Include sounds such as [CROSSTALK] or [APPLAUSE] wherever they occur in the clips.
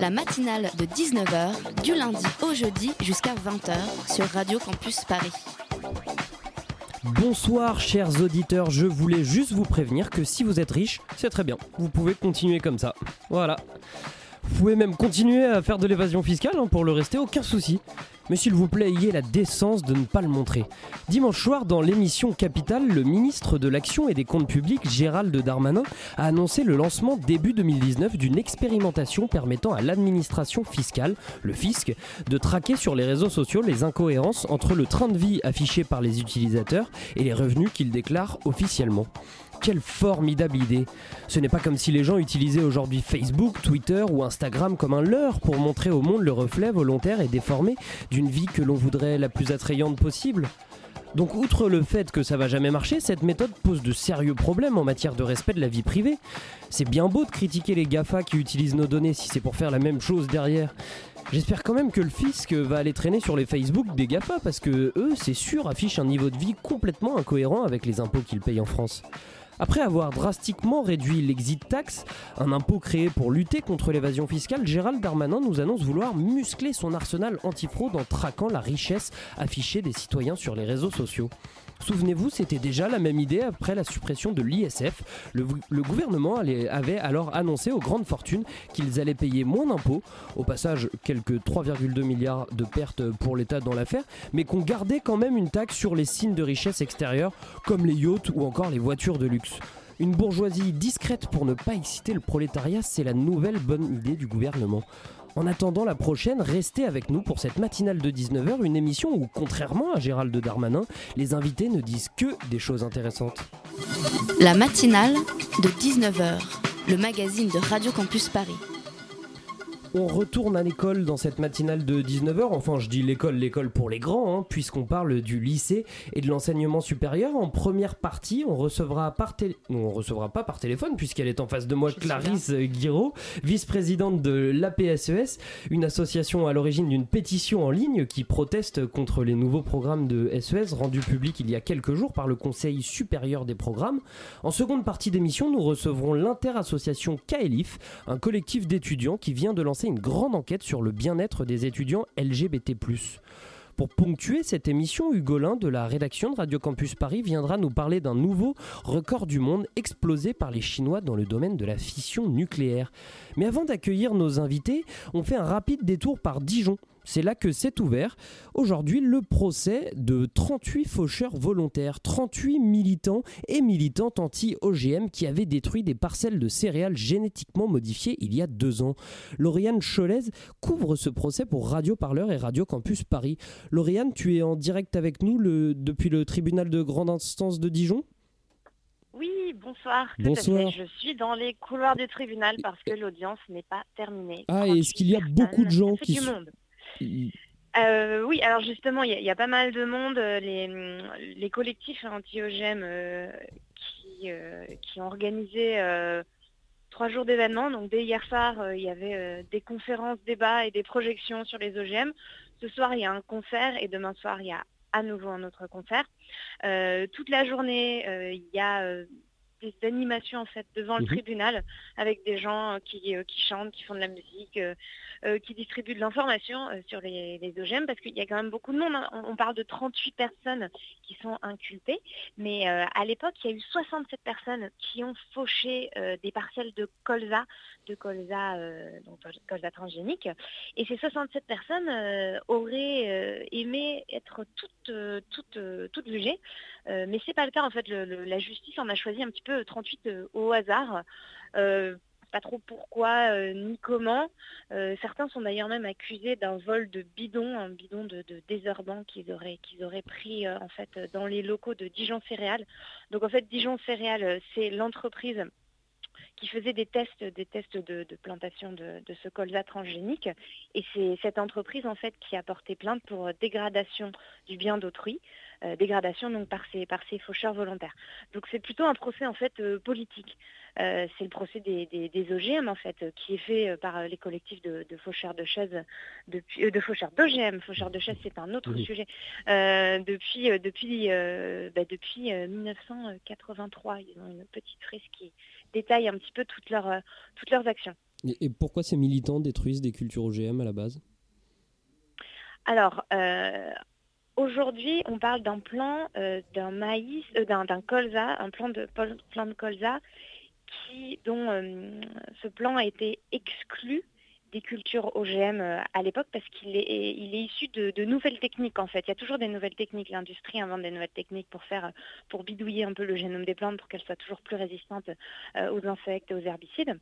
La matinale de 19h, du lundi au jeudi jusqu'à 20h sur Radio Campus Paris. Bonsoir chers auditeurs, je voulais juste vous prévenir que si vous êtes riche, c'est très bien. Vous pouvez continuer comme ça. Voilà. Vous pouvez même continuer à faire de l'évasion fiscale hein, pour le rester, aucun souci. Mais s'il vous plaît, ayez la décence de ne pas le montrer. Dimanche soir, dans l'émission Capital, le ministre de l'Action et des Comptes Publics, Gérald Darmanin, a annoncé le lancement début 2019 d'une expérimentation permettant à l'administration fiscale, le fisc, de traquer sur les réseaux sociaux les incohérences entre le train de vie affiché par les utilisateurs et les revenus qu'ils déclarent officiellement. Quelle formidable idée Ce n'est pas comme si les gens utilisaient aujourd'hui Facebook, Twitter ou Instagram comme un leurre pour montrer au monde le reflet volontaire et déformé d'une vie que l'on voudrait la plus attrayante possible. Donc outre le fait que ça va jamais marcher, cette méthode pose de sérieux problèmes en matière de respect de la vie privée. C'est bien beau de critiquer les GAFA qui utilisent nos données si c'est pour faire la même chose derrière. J'espère quand même que le fisc va aller traîner sur les Facebook des GAFA parce que eux, c'est sûr, affichent un niveau de vie complètement incohérent avec les impôts qu'ils payent en France. Après avoir drastiquement réduit l'exit tax, un impôt créé pour lutter contre l'évasion fiscale, Gérald Darmanin nous annonce vouloir muscler son arsenal antifraude en traquant la richesse affichée des citoyens sur les réseaux sociaux. Souvenez-vous, c'était déjà la même idée après la suppression de l'ISF. Le, gouvernement avait alors annoncé aux grandes fortunes qu'ils allaient payer moins d'impôts, au passage quelques 3,2 milliards de pertes pour l'État dans l'affaire, mais qu'on gardait quand même une taxe sur les signes de richesse extérieure, comme les yachts ou encore les voitures de luxe. Une bourgeoisie discrète pour ne pas exciter le prolétariat, c'est la nouvelle bonne idée du gouvernement. En attendant la prochaine, restez avec nous pour cette matinale de 19h, une émission où, contrairement à Gérald Darmanin, les invités ne disent que des choses intéressantes. La matinale de 19h, le magazine de Radio Campus Paris. On retourne à l'école dans cette matinale de 19h, enfin je dis l'école, l'école pour les grands, hein, puisqu'on parle du lycée et de l'enseignement supérieur. En première partie, on recevra par on recevra pas par téléphone, puisqu'elle est en face de moi, Je Clarisse Guiraud, vice-présidente de l'APSES, E une association à l'origine d'une pétition en ligne qui proteste contre les nouveaux programmes de SES rendus publics il y a quelques jours par le Conseil supérieur des programmes. En seconde partie d'émission, nous recevrons l'interassociation KELIF, un collectif d'étudiants qui vient de lancer une grande enquête sur le bien-être des étudiants LGBT+. Pour ponctuer cette émission, Hugolin de la rédaction de Radio Campus Paris viendra nous parler d'un nouveau record du monde explosé par les Chinois dans le domaine de la fission nucléaire. Mais avant d'accueillir nos invités, on fait un rapide détour par Dijon. C'est là que s'est ouvert aujourd'hui le procès de 38 faucheurs volontaires, 38 militants et militantes anti-OGM qui avaient détruit des parcelles de céréales génétiquement modifiées il y a deux ans. Lauriane Cholez couvre ce procès pour Radio Parleur et Radio Campus Paris. Lauriane, tu es en direct avec nous le- depuis le tribunal de grande instance de Dijon? Oui, bonsoir. Tout Bonsoir. À fait. Je suis dans les couloirs du tribunal parce que l'audience n'est pas terminée. Ah, est-ce 38 qu'il y a beaucoup de gens qui sont- monde. Euh, oui, alors justement, il y, a- pas mal de monde. euh, Les, collectifs anti-OGM euh, qui, qui ont organisé trois jours d'événements. Donc dès hier soir, il y avait des conférences, débats et des projections sur les OGM. Ce soir, il y a un concert et demain soir, il y a à nouveau un autre concert. Toute la journée, il y a des animations en fait devant le Mhm. tribunal avec des gens euh, qui, euh, qui chantent, qui font de la musique, euh, qui distribuent de l'information sur les, les OGM parce qu'il y a quand même beaucoup de monde. hein. On, on parle de 38 personnes qui sont inculpées, mais à l'époque, il y a eu 67 personnes qui ont fauché des parcelles de colza, de colza, euh, donc colza transgénique. Et ces 67 personnes euh, auraient euh, aimé être toutes, toutes, toutes jugées, mais c'est pas le cas en fait. Le- la justice en a choisi un petit peu 38 euh, au hasard. Pas trop pourquoi ni comment. Certains sont d'ailleurs même accusés d'un vol de bidon, un bidon de, de qu'ils auraient, qu'ils auraient pris en fait dans les locaux de Dijon Céréales. Donc en fait Dijon Céréales, c'est l'entreprise qui faisait des tests, des tests de, plantation de, ce colza transgénique. Et c'est cette entreprise en fait qui a porté plainte pour dégradation du bien d'autrui. Euh, dégradation donc par ces, par ces faucheurs volontaires. Donc c'est plutôt un procès en fait euh, politique. Euh, c'est le procès des, des, OGM en fait, qui est fait par les collectifs de, faucheurs de chaises, depuis, de faucheurs d'OGM. Faucheurs de chaises, c'est un autre sujet. depuis depuis, bah, depuis 1983, ils ont une petite frise qui détaille un petit peu toutes leurs, toutes leurs actions. Et, pourquoi ces militants détruisent des cultures OGM à la base? Alors, Aujourd'hui, on parle d'un plan euh, d'un maïs, euh, d'un, colza, un plan de, plan de colza qui, dont euh, ce plan a été exclu des cultures OGM à l'époque parce qu'il est, il est issu de, nouvelles techniques en fait. Il y a toujours des nouvelles techniques. L'industrie invente des nouvelles techniques pour faire, pour bidouiller un peu le génome des plantes pour qu'elles soient toujours plus résistantes aux insectes et aux herbicides.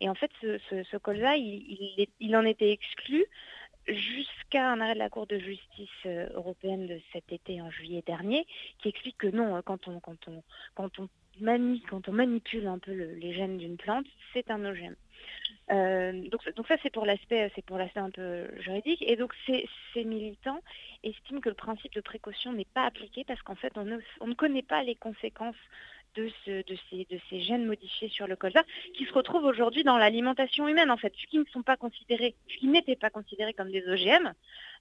Et en fait, ce, colza, il, il, en était exclu jusqu'à un arrêt de la Cour de justice euh, européenne de cet été en juillet dernier, qui explique que non, quand on, quand on, quand on, quand on manipule un peu les gènes d'une plante, c'est un OGM. Euh, donc, ça c'est pour l'aspect un peu juridique et donc ces, militants estiment que le principe de précaution n'est pas appliqué parce qu'en fait on ne connaît pas les conséquences de, ces, gènes modifiés sur le colza qui se retrouvent aujourd'hui dans l'alimentation humaine en fait, qui ne sont pas considérés, qui n'étaient pas considérés comme des OGM,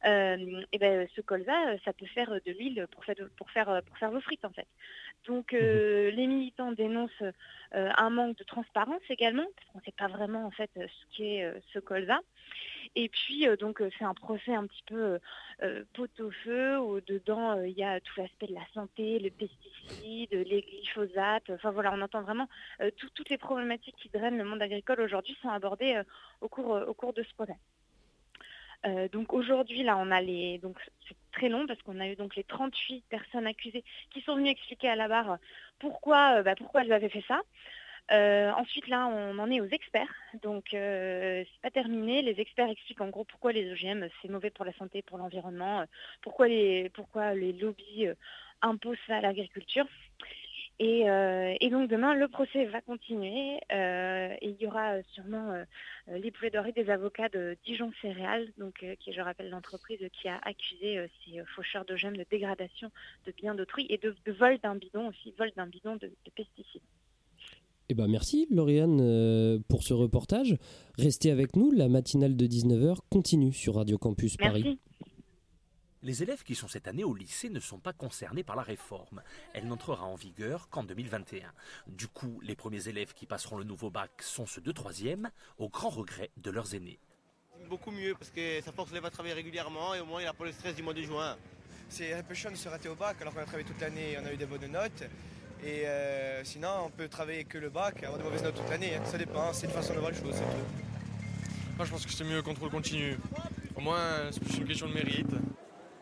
euh, et ben, ce colza, ça peut faire de l'huile pour faire, pour, faire, pour faire vos frites en fait. Donc euh, mhm. les militants dénoncent euh, un manque de transparence également, parce qu'on ne sait pas vraiment en fait ce qu'est ce colza. Et puis, euh, donc, euh, c'est un procès un petit peu euh, pot-au-feu, où dedans, il y a tout l'aspect de la santé, le pesticide, les glyphosates. Enfin, voilà, on entend vraiment toutes les problématiques qui drainent le monde agricole aujourd'hui sont abordées au, cours, au cours de ce procès. donc aujourd'hui, là, on a les. Donc c'est très long parce qu'on a eu donc les 38 personnes accusées qui sont venues expliquer à la barre pourquoi, bah, pourquoi elles avaient fait ça. Euh, ensuite, là, on en est aux experts. Donc, euh, c'est pas terminé. Les experts expliquent en gros pourquoi les OGM, c'est mauvais pour la santé, pour l'environnement, euh, pourquoi les, pourquoi les lobbies imposent ça à l'agriculture. Et, donc demain, le procès va continuer et il y aura sûrement les plaidoiries des avocats de Dijon Céréales, donc, qui, je rappelle, l'entreprise qui a accusé ces faucheurs d'OGM de dégradation de biens d'autrui et de, vol d'un bidon aussi, vol d'un bidon de pesticides. Eh ben merci Lauriane euh, pour ce reportage. Restez avec nous, la matinale de 19h continue sur Radio Campus Paris. Les élèves qui sont cette année au lycée ne sont pas concernés par la réforme. Elle n'entrera en vigueur qu'en 2021. Du coup, les premiers élèves qui passeront le nouveau bac sont ceux de troisième, au grand regret de leurs aînés. Beaucoup mieux parce que ça force les élèves à travailler régulièrement et au moins il n'a pas le stress du mois de juin. C'est un peu chiant de se rater au bac alors qu'on a travaillé toute l'année et on a eu des bonnes notes. Et euh, sinon, on peut travailler que le bac, avoir de mauvaises notes toute l'année. Hein. Ça dépend, c'est une façon de voir les choses, Moi, je pense que c'est mieux contrôle continu. Au moins, c'est une question de mérite.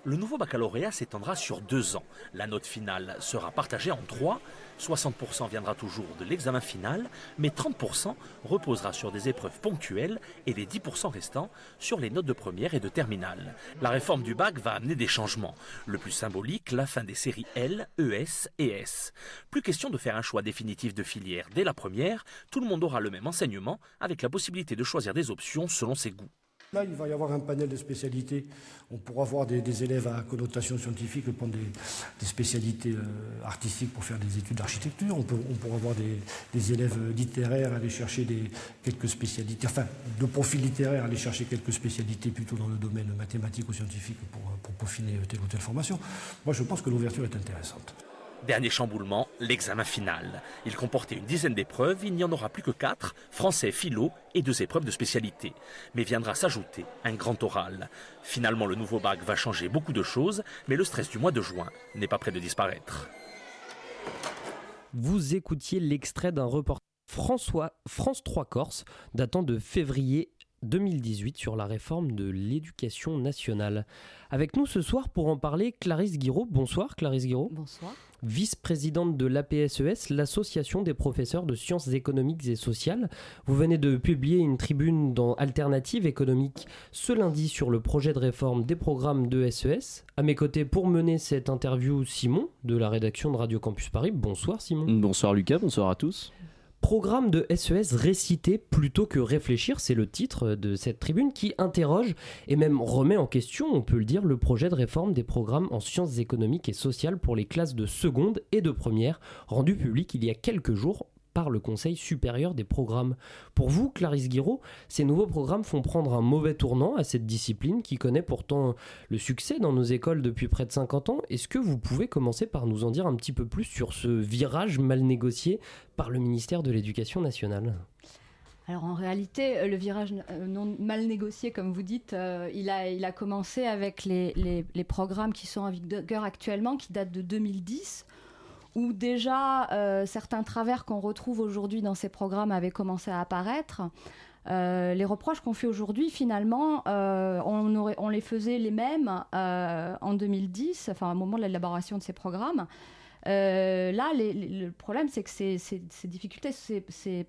Le nouveau baccalauréat s'étendra sur deux ans. La note finale sera partagée en trois. 60% viendra toujours de l'examen final, mais 30% reposera sur des épreuves ponctuelles et les 10% restants sur les notes de première et de terminale. La réforme du bac va amener des changements. Le plus symbolique, la fin des séries L, ES et S. Plus question de faire un choix définitif de filière dès la première, tout le monde aura le même enseignement avec la possibilité de choisir des options selon ses goûts. Là, il va y avoir un panel de spécialités. On pourra voir des, élèves à connotation scientifique prendre des, spécialités euh, artistiques pour faire des études d'architecture. On, pourra voir des, élèves littéraires aller chercher des, quelques spécialités, enfin, de profil littéraire, aller chercher quelques spécialités plutôt dans le domaine mathématique ou scientifique pour, pour peaufiner telle ou telle formation. Moi, je pense que l'ouverture est intéressante. Dernier chamboulement, l'examen final. Il comportait une dizaine d'épreuves, il n'y en aura plus que quatre, français, philo et deux épreuves de spécialité. Mais viendra s'ajouter un grand oral. Finalement, le nouveau bac va changer beaucoup de choses, mais le stress du mois de juin n'est pas près de disparaître. Vous écoutiez l'extrait d'un reportage François, France 3 Corse datant de février 2018 sur la réforme de l'éducation nationale. Avec nous ce soir pour en parler, Clarisse Guiraud. Bonsoir Clarisse Guiraud. Bonsoir. Vice-présidente de l'APSES, l'association des professeurs de sciences économiques et sociales. Vous venez de publier une tribune dans Alternative économique ce lundi sur le projet de réforme des programmes de SES. À mes côtés pour mener cette interview, Simon de la rédaction de Radio Campus Paris. Bonsoir Simon. Bonsoir Lucas, bonsoir à tous. Programme de SES réciter plutôt que réfléchir, c'est le titre de cette tribune qui interroge et même remet en question, on peut le dire, le projet de réforme des programmes en sciences économiques et sociales pour les classes de seconde et de première, rendu public il y a quelques jours par le Conseil supérieur des programmes. Pour vous, Clarisse Guiraud, ces nouveaux programmes font prendre un mauvais tournant à cette discipline qui connaît pourtant le succès dans nos écoles depuis près de 50 ans. Est-ce que vous pouvez commencer par nous en dire un petit peu plus sur ce virage mal négocié par le ministère de l'Éducation nationale? Alors en réalité, le virage euh, non mal négocié, comme vous dites, euh, il, a, commencé avec les programmes qui sont en vigueur actuellement, qui datent de 2010 où déjà euh, certains travers qu'on retrouve aujourd'hui dans ces programmes avaient commencé à apparaître. Euh, les reproches qu'on fait aujourd'hui, finalement, euh, on, les faisait les mêmes en 2010, enfin au moment de l'élaboration de ces programmes. là, le problème, c'est que ces, difficultés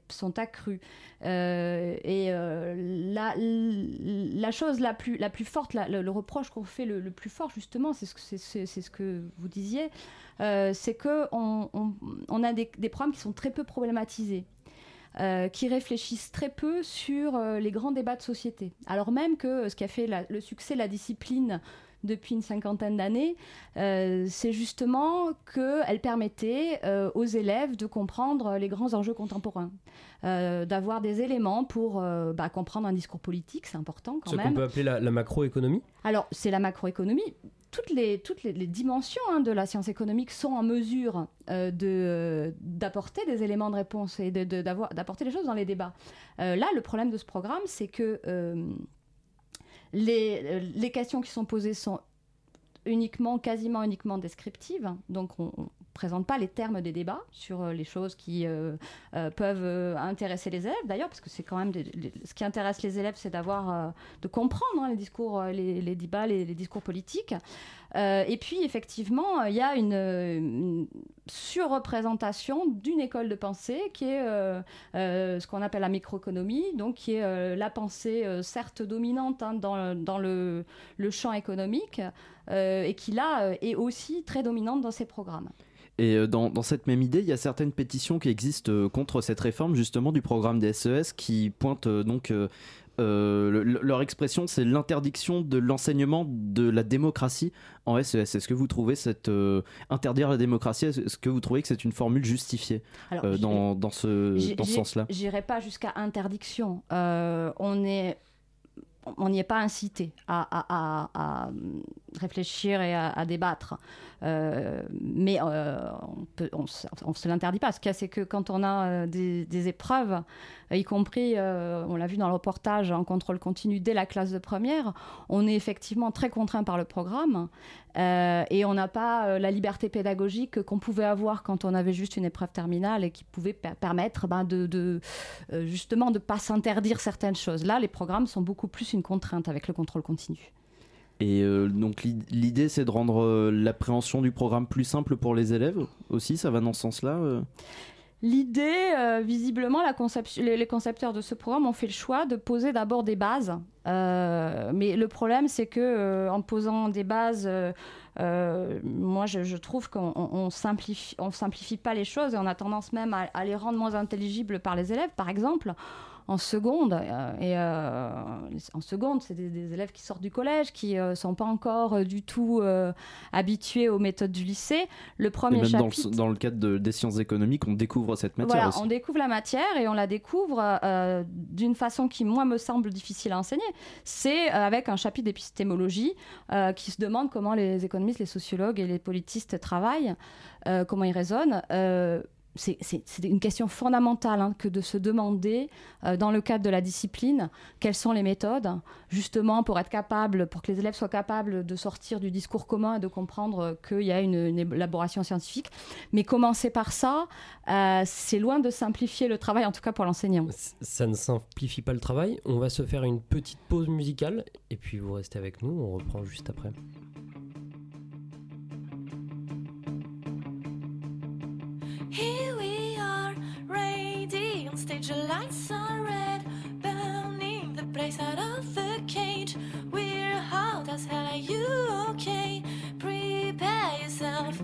sont accrues. et la, chose la plus, forte, le, reproche qu'on fait le, plus fort, justement, c'est ce, ce, que vous disiez, euh, c'est qu'on on, on, a des, des, programmes qui sont très peu problématisés. Euh, qui réfléchissent très peu sur euh, les grands débats de société. Alors même que ce qui a fait la, le succès de la discipline depuis une cinquantaine d'années, euh, c'est justement qu'elle permettait euh, aux élèves de comprendre les grands enjeux contemporains, euh, d'avoir des éléments pour bah, comprendre un discours politique, c'est important quand ce même. Ce qu'on peut appeler la, la macroéconomie Alors, c'est la macroéconomie toutes les, toutes les, les dimensions hein, de la science économique sont en mesure euh, de, d'apporter des éléments de réponse et de, d'apporter des choses dans les débats. Euh, là, le problème de ce programme, c'est que euh, les, les questions qui sont posées sont uniquement, quasiment uniquement descriptives. Donc, on, on présente pas les termes des débats sur les choses qui euh, euh, peuvent euh, intéresser les élèves d'ailleurs parce que c'est quand même ce qui intéresse les élèves c'est d'avoir de comprendre hein, les discours les, débats les, discours politiques et puis effectivement il y a une, surreprésentation d'une école de pensée qui est ce qu'on appelle la microéconomie donc qui est la pensée certes dominante hein, dans, dans le, le, champ économique et qui là est aussi très dominante dans ces programmes. Et dans, dans, cette même idée, il y a certaines pétitions qui existent contre cette réforme justement du programme des SES qui pointent donc euh, le, leur expression, c'est l'interdiction de l'enseignement de la démocratie en SES. Est-ce que vous trouvez cette euh, interdire la démocratie Est-ce que vous trouvez que c'est une formule justifiée Alors, euh, dans, dans, ce, dans ce sens-là? J'irai pas jusqu'à interdiction. on est on n'y est pas incité à, à, réfléchir et à, débattre. Euh, mais euh, on ne se l'interdit pas. Ce qu'il y a, c'est que quand on a euh, des, épreuves, y compris, euh, on l'a vu dans le reportage, en contrôle continu dès la classe de première, on est effectivement très contraint par le programme euh, et on n'a pas euh, la liberté pédagogique qu'on pouvait avoir quand on avait juste une épreuve terminale et qui pouvait per permettre ben, de, euh, justement de ne pas s'interdire certaines choses. Là, les programmes sont beaucoup plus une contrainte avec le contrôle continu. Et euh, donc l'idée, c'est de rendre euh, l'appréhension du programme plus simple pour les élèves aussi, ça va dans ce sens-là euh? L'idée, visiblement, la les, les, concepteurs de ce programme ont fait le choix de poser d'abord des bases. Mais le problème, c'est que en posant des bases, moi, je, je trouve qu'on on simplifie, on simplifie pas les choses et on a tendance même à, à les rendre moins intelligibles par les élèves. Par exemple, en seconde. Euh, et euh, en seconde, c'est des, des, élèves qui sortent du collège, qui ne euh, sont pas encore du tout habitués aux méthodes du lycée. Le premier et même chapitre... Dans le, dans le cadre de, des sciences économiques, on découvre cette matière voilà, aussi. on découvre la matière et on la découvre d'une façon qui, moi, me semble difficile à enseigner. C'est avec un chapitre d'épistémologie qui se demande comment les économistes, les sociologues et les politistes travaillent, comment ils raisonnent c'est une question fondamentale hein, que de se demander, euh, dans le cadre de la discipline, quelles sont les méthodes, justement pour être capable, pour que les élèves soient capables de sortir du discours commun et de comprendre qu'il y a une, élaboration scientifique. Mais commencer par ça, euh, c'est loin de simplifier le travail, en tout cas pour l'enseignant. Ça ne simplifie pas le travail. On va se faire une petite pause musicale et puis vous restez avec nous, on reprend juste après. Here we are, ready on stage, the lights are red, burning the place out of the cage. We're hot as hell, are you okay? Prepare yourself.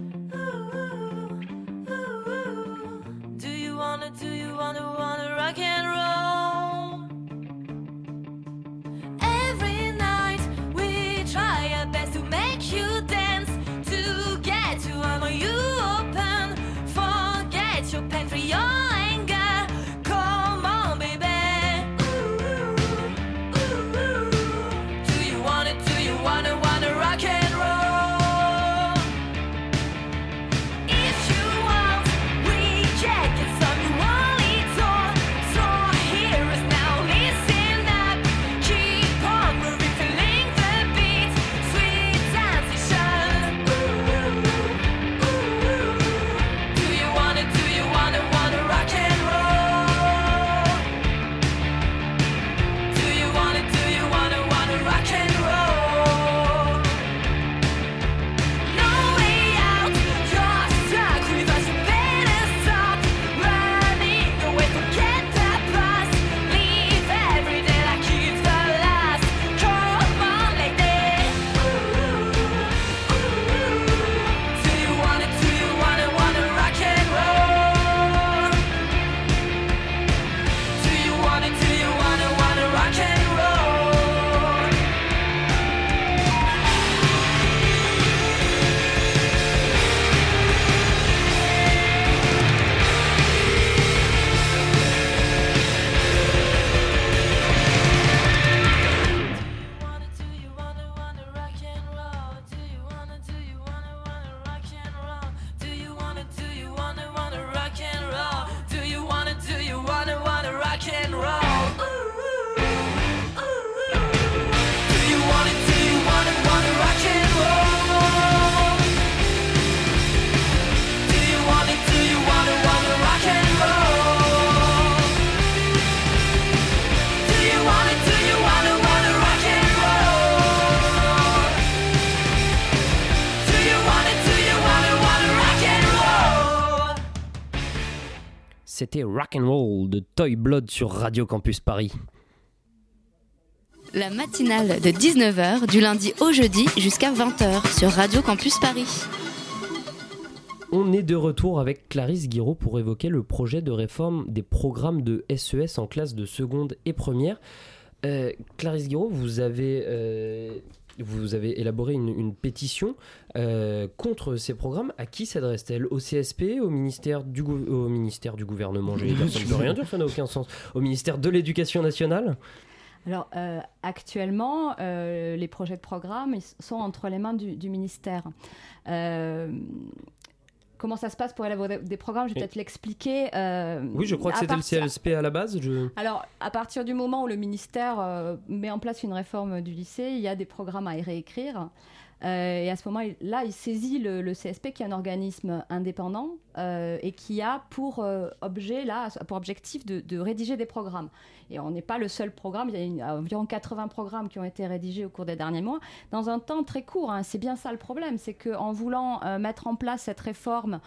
C'était Rock and Roll de Toy Blood sur Radio Campus Paris. La matinale de 19h du lundi au jeudi jusqu'à 20h sur Radio Campus Paris. On est de retour avec Clarisse Guiraud pour évoquer le projet de réforme des programmes de SES en classe de seconde et première. Euh, Clarisse Guiraud, vous avez, euh, vous avez élaboré une, pétition euh, contre ces programmes. À qui s'adresse-t-elle? Au CSP Au ministère du, ministère du gouvernement ça ne rien dire, ça n'a aucun sens. Au ministère de l'Éducation nationale? Alors, euh, actuellement, euh, les projets de programme sont entre les mains du, ministère. Comment ça se passe pour élaborer des programmes Je vais peut-être l'expliquer. euh, Oui, je crois que c'était le CLSP à la base. Je... Alors, à partir du moment où le ministère euh, met en place une réforme du lycée, il y a des programmes à y réécrire. Euh, et à ce moment-là, il saisit le, CSP, qui est un organisme indépendant euh, et qui a pour euh, objet, là, pour objectif de, rédiger des programmes. Et on n'est pas le seul programme. Il y a environ 80 programmes qui ont été rédigés au cours des derniers mois dans un temps très court. hein. C'est bien ça le problème, c'est qu'en voulant mettre en place cette réforme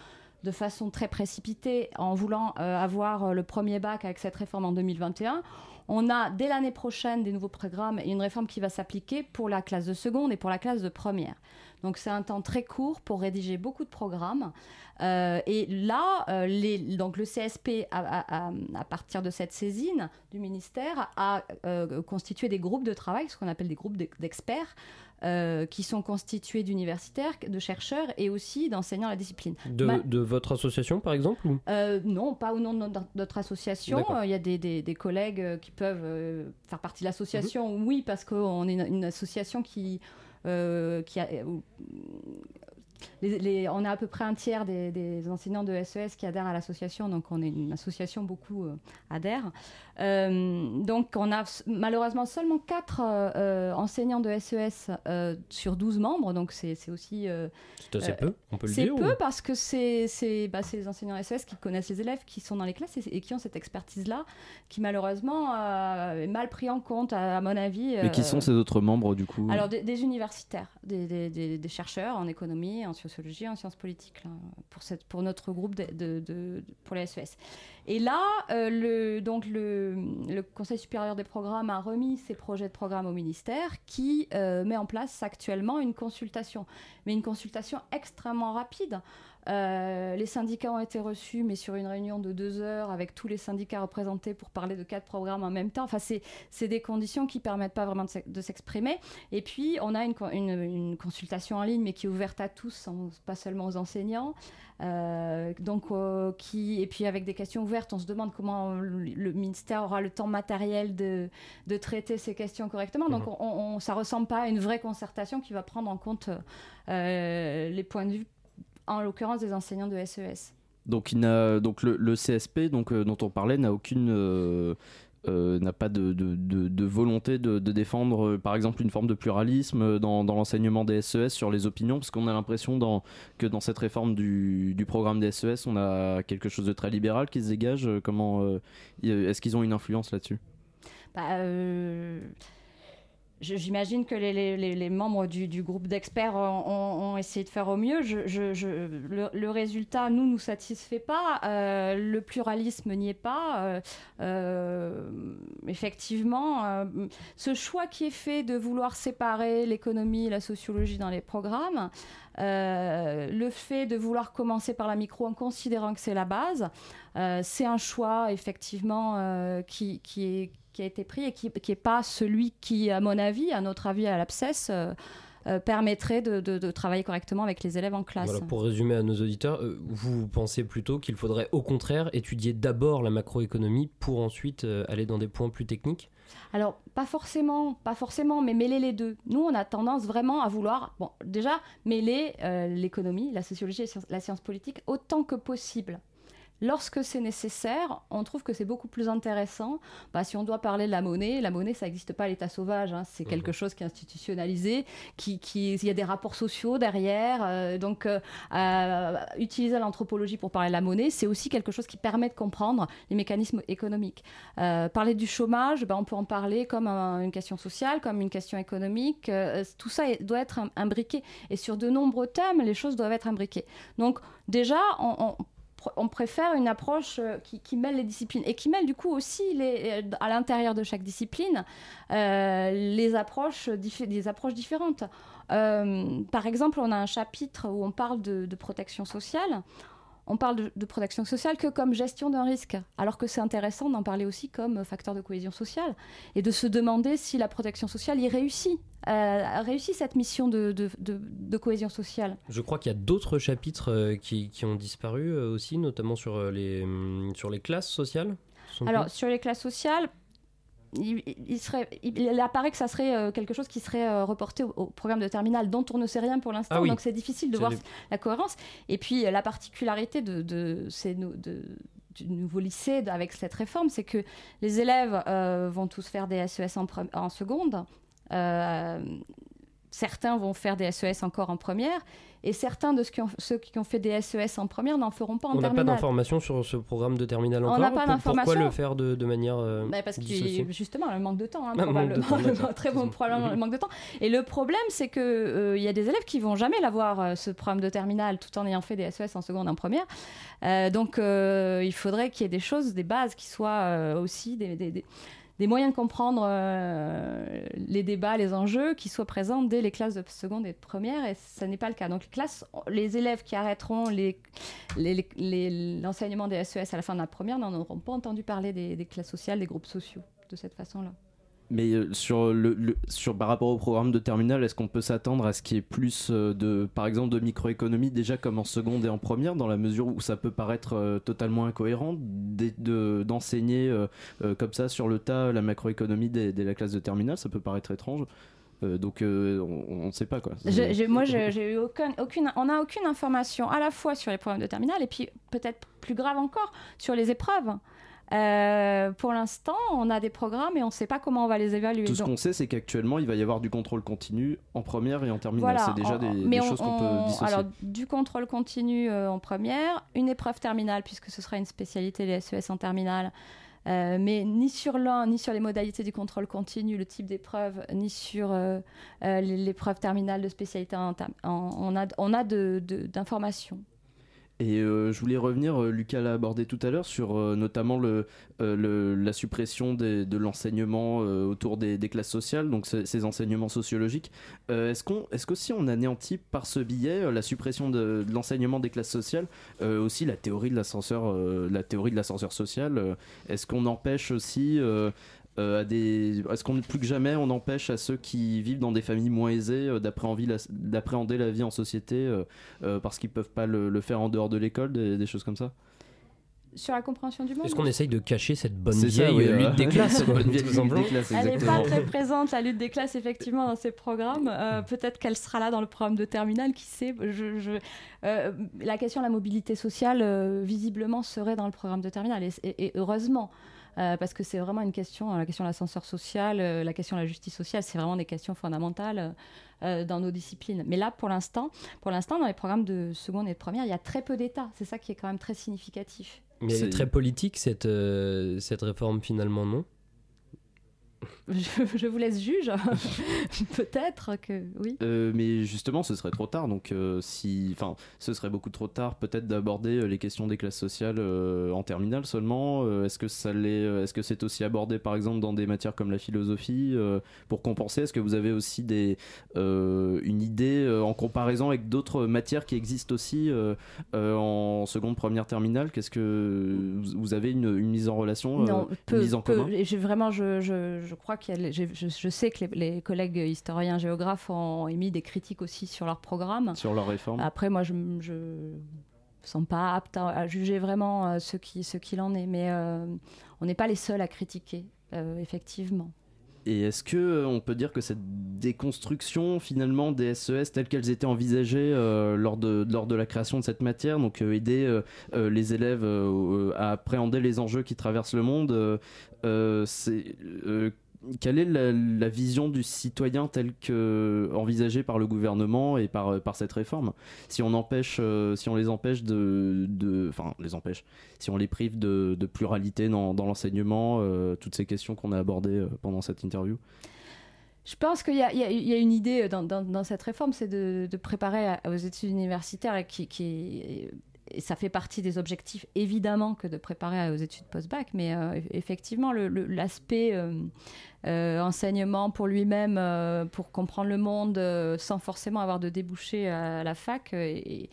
de façon très précipitée, en voulant avoir le premier bac avec cette réforme en 2021, on a dès l'année prochaine des nouveaux programmes et une réforme qui va s'appliquer pour la classe de seconde et pour la classe de première. Donc c'est un temps très court pour rédiger beaucoup de programmes. Euh, et là, euh, donc le CSP, à, partir de cette saisine du ministère, a euh, constitué des groupes de travail, ce qu'on appelle des groupes d'ex- d'experts, euh, qui sont constitués d'universitaires, de chercheurs et aussi d'enseignants à la discipline. De, votre association, par exemple ou- euh, non, pas au nom de notre, association. Euh, Il y a des, des- des collègues qui peuvent faire partie de l'association. Mhm. Oui, parce qu'on est une, une association qui, euh, qui a. les- les- on a à peu près un tiers des, des enseignants de SES qui adhèrent à l'association, donc on est une association, beaucoup euh, adhèrent. Euh, donc on a malheureusement seulement 4 enseignants de SES euh, sur 12 membres, donc c'est c'est aussi... euh, C'est assez peu, on peut le c'est dire, peu ou- parce que c'est c'est bah, c'est les enseignants SES qui connaissent les élèves, qui sont dans les classes et, et qui ont cette expertise-là, qui malheureusement euh, est mal pris en compte, à, à mon avis. Et qui euh, sont ces autres membres du coup? alors des, des universitaires, des, des- des- des chercheurs en économie, en sociologie, en sciences politiques, pour, notre groupe pour les SES. Et là, euh, le, donc le, le Conseil supérieur des programmes a remis ses projets de programme au ministère qui euh, met en place actuellement une consultation, mais une consultation extrêmement rapide. Euh, les syndicats ont été reçus, mais sur une réunion de deux heures avec tous les syndicats représentés pour parler de quatre programmes en même temps. Enfin, c'est des conditions qui permettent pas vraiment de s'ex- de s'exprimer. Et puis, on a une, co- une- une consultation en ligne, mais qui est ouverte à tous, sans- pas seulement aux enseignants. Euh, donc, euh, qui, et puis avec des questions ouvertes, on se demande comment le, le ministère aura le temps matériel de, de traiter ces questions correctement. Donc, Mhm. on, on, ça ressemble pas à une vraie concertation qui va prendre en compte les points de vue, en l'occurrence des enseignants de E SES. Donc, il n'a, donc le, le CSP donc, euh, dont on parlait n'a aucune. euh, euh, n'a pas de, de- de- de volonté de, défendre par exemple une forme de pluralisme dans, dans l'enseignement des SES sur les opinions parce qu'on a l'impression dans, que dans cette réforme du, du programme des SES on a quelque chose de très libéral qui se dégage comment est-ce qu'ils ont une influence là-dessus? Bah, J'imagine que les, membres du, groupe d'experts ont, essayé de faire au mieux. Le, résultat, nous, nous satisfait pas. Euh, le pluralisme n'y est pas. Euh, euh, effectivement, ce choix qui est fait de vouloir séparer l'économie et la sociologie dans les programmes, le fait de vouloir commencer par la micro en considérant que c'est la base, c'est un choix effectivement qui, est, qui a été pris et qui n'est pas celui qui, à mon avis, à notre avis à l'APSES, euh, euh, permettrait de, de- de travailler correctement avec les élèves en classe. Voilà, pour résumer à nos auditeurs, euh, vous pensez plutôt qu'il faudrait au contraire étudier d'abord la macroéconomie pour ensuite euh, aller dans des points plus techniques? Alors, pas forcément, pas forcément, mais mêler les deux. Nous, on a tendance vraiment à vouloir, bon, déjà, mêler l'économie, la sociologie et la science politique autant que possible. Lorsque c'est nécessaire, on trouve que c'est beaucoup plus intéressant. Bah, si on doit parler de la monnaie, la monnaie, ça n'existe pas à l'état sauvage. hein. C'est quelque chose qui est institutionnalisé, qui, qui- il y a des rapports sociaux derrière. euh, donc, euh, euh, utiliser l'anthropologie pour parler de la monnaie, c'est aussi quelque chose qui permet de comprendre les mécanismes économiques. Parler du chômage, ben, on peut en parler comme un- une question sociale, comme une question économique. tout ça doit être im- imbriqué. Et sur de nombreux thèmes, les choses doivent être imbriquées. Donc déjà, on- on préfère une approche euh, qui, mêle les disciplines et qui mêle du coup aussi les, euh, à l'intérieur de chaque discipline euh, les approches, des approches différentes. Par exemple, on a un chapitre où on parle de protection sociale. On parle de, de protection sociale que comme gestion d'un risque, alors que c'est intéressant d'en parler aussi comme facteur de cohésion sociale et de se demander si la protection sociale y réussit, euh, a réussi cette mission de, de- de- de cohésion sociale. Je crois qu'il y a d'autres chapitres euh, qui, qui ont disparu euh, aussi, notamment sur, euh, les, hum, sur les classes sociales. Alors, sur les classes sociales, il, il serait, il, il apparaît que ça serait euh, quelque chose qui serait euh, reporté au, au programme de terminale, dont on ne sait rien pour l'instant, Ah oui. donc c'est difficile de voir les- la cohérence. Et puis, euh, la particularité de, de ces de- du nouveau lycée avec cette réforme, c'est que les élèves euh, vont tous faire des SES en, pre- en seconde. Certains vont faire des SES encore en première, et certains de ceux qui ont, fait des SES en première n'en feront pas en On n'a pas terminale. d'informations sur ce programme de terminale On encore n'a pas Pour- Pourquoi d'informations. le faire de, de manière euh, Bah, parce que justement, le manque de temps, hein, Ah, manque de probablement. temps, [LAUGHS] très bon problème, le manque de temps. Et le problème, c'est que euh, il y a des élèves qui vont jamais l'avoir euh, ce programme de terminale, tout en ayant fait des SES en seconde, en première. Euh, donc, il faudrait qu'il y ait des choses, des bases qui soient aussi des, des- des- des moyens de comprendre euh, les débats, les enjeux, qui soient présents dès les classes de seconde et de première, et ce n'est pas le cas. Donc, les classes, les élèves qui arrêteront l'enseignement des SES à la fin de la première n'en auront pas entendu parler des, des classes sociales, des groupes sociaux, de cette façon-là. Mais euh, sur le, le- sur par rapport au programme de terminale, est-ce qu'on peut s'attendre à ce qu'il y ait plus euh, de par exemple de microéconomie déjà comme en seconde et en première dans la mesure où ça peut paraître euh, totalement incohérent d'e- de- d'enseigner euh, comme ça sur le tas la macroéconomie dès, dès la classe de terminale, ça peut paraître étrange. Euh, donc euh, on ne sait pas quoi. Moi, j'ai eu aucun- aucune, on n'a aucune information à la fois sur les programmes de terminale et puis peut-être plus grave encore sur les épreuves. Euh, pour l'instant, on a des programmes et on ne sait pas comment on va les évaluer. Tout ce qu'on sait, c'est qu'actuellement, il va y avoir du contrôle continu en première et en terminale. Voilà, c'est déjà en- des, mais des on- choses qu'on on- peut dissocier. Alors, du contrôle continu euh, en première, une épreuve terminale, puisque ce sera une spécialité, les SES en terminale. Euh, mais ni sur l'un, ni sur les modalités du contrôle continu, le type d'épreuve, ni sur euh, euh, l'épreuve terminale de spécialité, en en- on a, on d'informations. Et euh, je voulais revenir, euh, Lucas l'a abordé tout à l'heure, sur euh, notamment la suppression de l'enseignement autour des, classes sociales, donc ces, enseignements sociologiques. Est-ce qu'on, est-ce qu'aussi on anéantit par ce biais la suppression de, de l'enseignement des classes sociales, aussi la théorie de l'ascenseur, la théorie de l'ascenseur social Est-ce qu'on empêche aussi euh, à des... Est-ce qu'on plus que jamais on empêche à ceux qui vivent dans des familles moins aisées euh, d'appréhender la, d'appréhender la vie en société euh, euh, parce qu'ils peuvent pas le, le faire en dehors de l'école, des, des choses comme ça Sur la compréhension du monde Est-ce qu'on essaye de cacher cette bonne C'est ça, vieille oui, lutte des classes cette [LAUGHS] quoi, bonne vieille tout lutte des simplement classes, Elle n'est pas très présente, la lutte des classes, effectivement, dans ces programmes. Euh, Peut-être qu'elle sera là dans le programme de terminale, qui sait. Je, je- euh, la question de la mobilité sociale, euh, visiblement, serait dans le programme de terminale, et, et- et heureusement. Euh, parce que c'est vraiment une question, la question de l'ascenseur social, euh, la question de la justice sociale, c'est vraiment des questions fondamentales euh, dans nos disciplines. Mais là, pour l'instant, pour l'instant, dans les programmes de seconde et de première, il y a très peu d'États. C'est ça qui est quand même très significatif. Mais elle est très politique cette, euh, cette réforme finalement, non? Je, je vous laisse juge. [LAUGHS] Peut-être que oui. Euh, mais justement, ce serait trop tard. Donc, euh, si, enfin, ce serait beaucoup trop tard, peut-être d'aborder euh, les questions des classes sociales euh, en terminale seulement. Est-ce que ça l'est Est-ce que c'est aussi abordé, par exemple, dans des matières comme la philosophie pour compenser? Est-ce que vous avez aussi des, une idée en comparaison avec d'autres matières qui existent aussi en seconde, première, terminale? Qu'est-ce que vous- avez une, une mise en relation, Non, une peu, mise en peu. commun? Vraiment, je, je, je crois qu'il y a, je, je sais que les, les collègues historiens géographes ont émis des critiques aussi sur leur programme. sur leur réforme Après, moi, je ne sens pas apte à, à juger vraiment euh, ce qui- ce qu'il en est, mais euh, on n'est pas les seuls à critiquer, euh, effectivement. Et est-ce que on peut dire que cette déconstruction finalement des SES telles qu'elles étaient envisagées lors, de, lors de la création de cette matière, donc aider les élèves à appréhender les enjeux qui traversent le monde, c'est quelle est la, vision du citoyen telle que envisagée par le gouvernement et par, par cette réforme? Si on empêche, euh, si on les empêche de, enfin les empêche, si on les prive de, pluralité dans, l'enseignement, euh, toutes ces questions qu'on a abordées euh, pendant cette interview? Je pense qu'il y, a- une idée dans, cette réforme, c'est de, préparer aux études universitaires qui, qui- et ça fait partie des objectifs évidemment que de préparer aux études post-bac, mais euh, eff- effectivement l'aspect euh, euh, enseignement pour lui-même, pour comprendre le monde sans forcément avoir de débouché à la fac, et-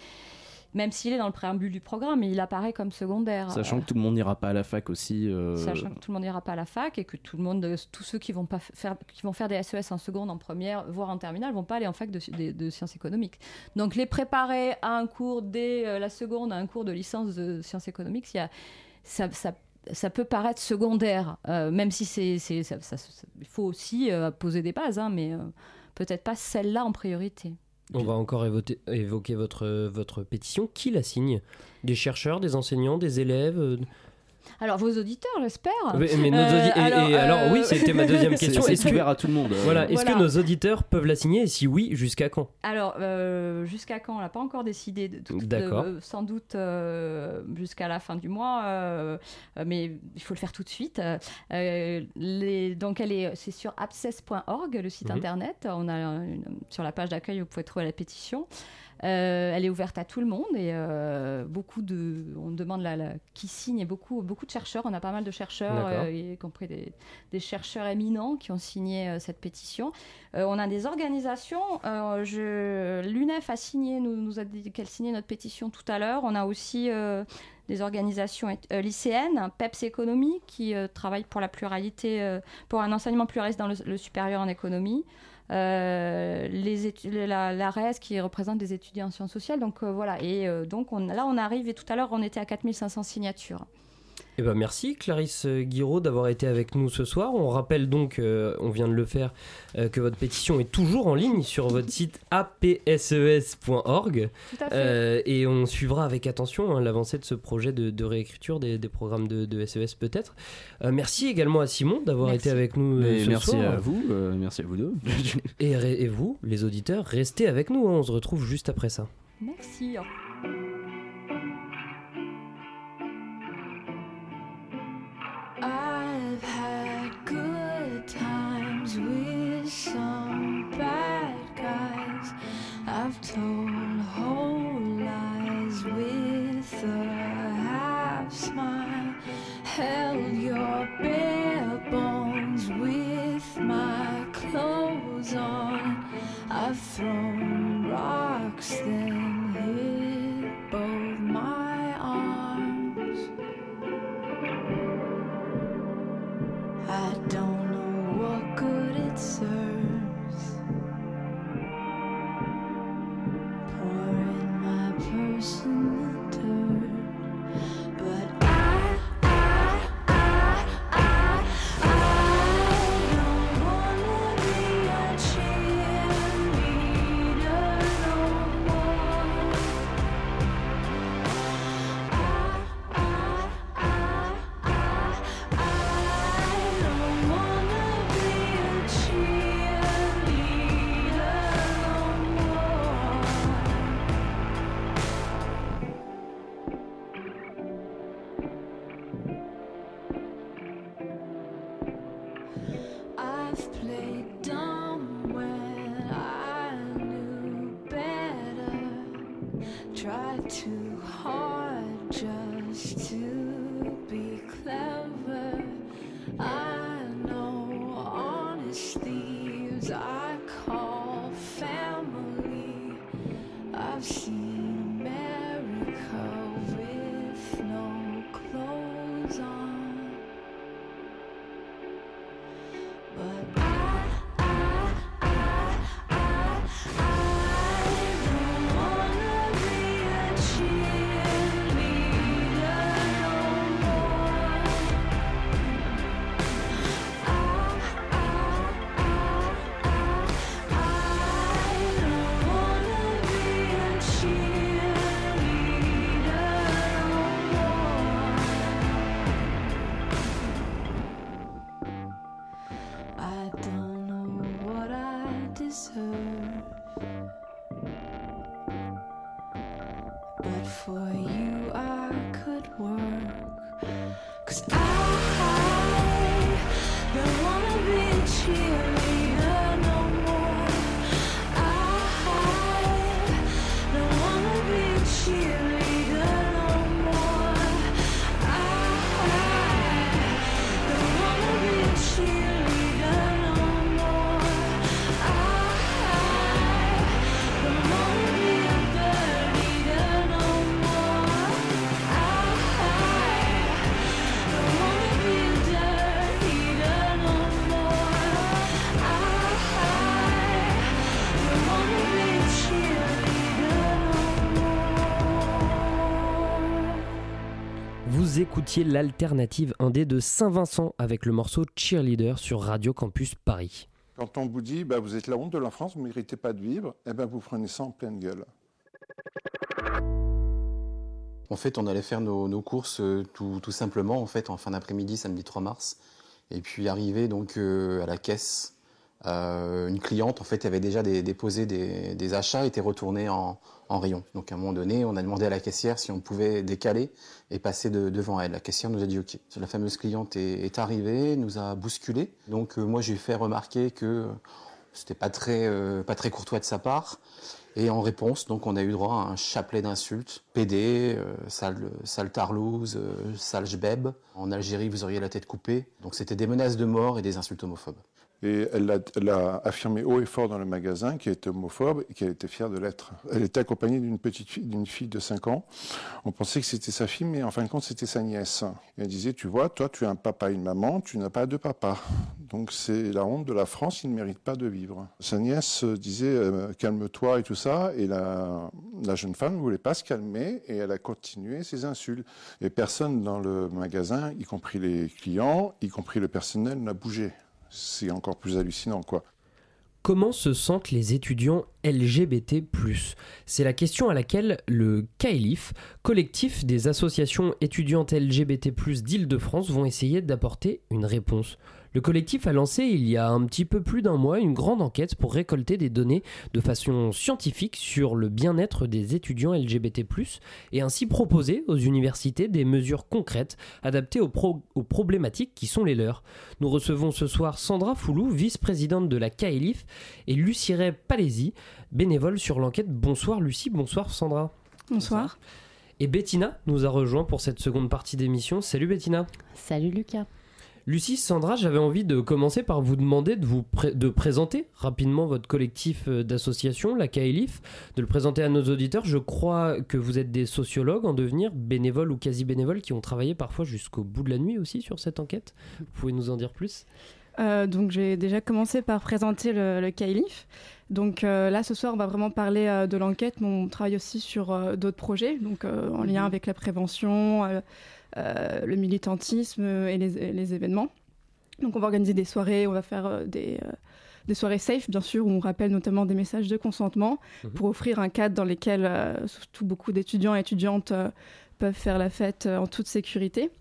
même s'il est dans le préambule du programme, il apparaît comme secondaire. Sachant que tout le monde n'ira pas à la fac aussi. euh, Sachant que tout le monde n'ira pas à la fac et que tout le monde, euh, tous ceux qui vont pas faire, qui vont faire des SES en seconde, en première, voire en terminale, vont pas aller en fac de, de- de sciences économiques. Donc les préparer à un cours dès euh, la seconde, à un cours de licence de sciences économiques, il y a, ça, ça- ça peut paraître secondaire, euh, même si c'est, il faut aussi euh, poser des bases, hein, mais euh, peut-être pas celle-là en priorité. On va encore évoquer, évoquer votre, votre pétition. Qui la signe? Des chercheurs, des enseignants, des élèves euh, Alors vos auditeurs, j'espère. Oui, mais nos Euh, audi- et- et alors, euh, oui, c'était ma deuxième [LAUGHS] question. c'est Est-ce que- à tout le monde, euh. Voilà, est-ce Voilà. que nos auditeurs peuvent la signer? Et si oui, jusqu'à quand? Alors, euh, jusqu'à quand? On n'a pas encore décidé. De, tout- D'accord. de- sans doute euh, jusqu'à la fin du mois, euh, euh, mais il faut le faire tout de suite. Euh, les- donc, elle est, c'est sur abscess.org, le site Mhm. internet. On a une- sur la page d'accueil, vous pouvez trouver la pétition. Euh, elle est ouverte à tout le monde et euh, beaucoup de, on demande la, la- qui signe et beaucoup, beaucoup de chercheurs. On a pas mal de chercheurs, euh, y compris des, des chercheurs éminents qui ont signé euh, cette pétition. Euh, on a des organisations. euh, L'UNEF a signé, nous, nous a dit qu'elle signait notre pétition tout à l'heure. On a aussi euh, des organisations euh, lycéennes, PEPS Économie, qui euh, travaillent pour la pluralité, euh, pour un enseignement pluraliste dans le, le supérieur en économie. Euh, les la, la RES qui représente des étudiants en sciences sociales. Donc euh, voilà, et euh, donc on, là on arrive, et tout à l'heure on était à 4500 signatures. Eh ben merci Clarisse Guiraud d'avoir été avec nous ce soir. On rappelle donc, euh, on vient de le faire, euh, que votre pétition est toujours en ligne sur votre site apses.org. Tout à fait. Euh, et on suivra avec attention hein, l'avancée de ce projet de, de réécriture des, des programmes de, de SES peut-être. Euh, merci également à Simon d'avoir Merci. été avec nous. Mais ce merci soir. à vous, euh, merci à vous deux. [LAUGHS] Et vous, les auditeurs, restez avec nous. hein, on se retrouve juste après ça. Merci. I've had good times with some bad guys. I've told whole lies with a half smile. Held your bare bones with my clothes on. I've thrown rocks, écoutiez l'alternative indé de Saint-Vincent avec le morceau Cheerleader sur Radio Campus Paris. Quand on vous dit bah, vous êtes la honte de la France, vous ne méritez pas de vivre, eh ben, vous prenez ça en pleine gueule. En fait, on allait faire nos, nos courses euh, tout, tout simplement en fait en fin d'après-midi, samedi 3 mars. Et puis arrivé donc euh, à la caisse, euh, une cliente en fait avait déjà des- déposé des, des achats, était retournée en, en rayon. Donc à un moment donné, on a demandé à la caissière si on pouvait décaler et passer de- devant elle. La caissière nous a dit OK. La fameuse cliente est, arrivée, nous a bousculé. Donc euh, moi j'ai fait remarquer que c'était pas très euh, pas très courtois de sa part. Et en réponse, donc, on a eu droit à un chapelet d'insultes. PD, euh, sale, sale tarlouse, euh, sale jbeb. En Algérie, vous auriez la tête coupée. Donc, c'était des menaces de mort et des insultes homophobes. Et elle a, elle a affirmé haut et fort dans le magasin qu'elle était homophobe et qu'elle était fière de l'être. Elle était accompagnée d'une petite fille, de 5 ans. On pensait que c'était sa fille, mais en fin de compte, c'était sa nièce. Elle disait, tu vois, toi, tu as un papa et une maman, tu n'as pas deux papas. Donc c'est la honte de la France, il ne mérite pas de vivre. Sa nièce disait, euh, calme-toi et tout ça, et la, la jeune femme ne voulait pas se calmer, et elle a continué ses insultes. Et personne dans le magasin, y compris les clients, y compris le personnel, n'a bougé. C'est encore plus hallucinant, quoi. Comment se sentent les étudiants LGBT C'est la question à laquelle le CAELIF, collectif des associations étudiantes LGBT d'Île-de-France, vont essayer d'apporter une réponse. Le collectif a lancé il y a un petit peu plus d'un mois une grande enquête pour récolter des données de façon scientifique sur le bien-être des étudiants LGBT et ainsi proposer aux universités des mesures concrètes adaptées aux, pro- aux problématiques qui sont les leurs. Nous recevons ce soir Sandra Foulou, vice-présidente de la CAELIF, et Lucie Palési, bénévole sur l'enquête. Bonsoir Lucie, bonsoir Sandra. Bonsoir. Et Bettina nous a rejoint pour cette seconde partie d'émission. Salut Bettina. Salut Lucas. Lucie, Sandra, j'avais envie de commencer par vous demander de vous pré- de présenter rapidement votre collectif euh, d'associations, la CAELIF, de le présenter à nos auditeurs. Je crois que vous êtes des sociologues en devenir, bénévoles ou quasi bénévoles, qui ont travaillé parfois jusqu'au bout de la nuit aussi sur cette enquête. Vous pouvez nous en dire plus? Euh, donc j'ai déjà commencé par présenter le, le. Donc euh, là ce soir on va vraiment parler euh, de l'enquête, mais on travaille aussi sur d'autres projets, donc en lien Mhm. avec la prévention, le militantisme et les, et les événements. Donc on va organiser des soirées, on va faire euh, des, euh, des soirées safe bien sûr, où on rappelle notamment des messages de consentement Mhm. pour offrir un cadre dans lequel euh, surtout beaucoup d'étudiants et étudiantes euh, peuvent faire la fête euh, en toute sécurité.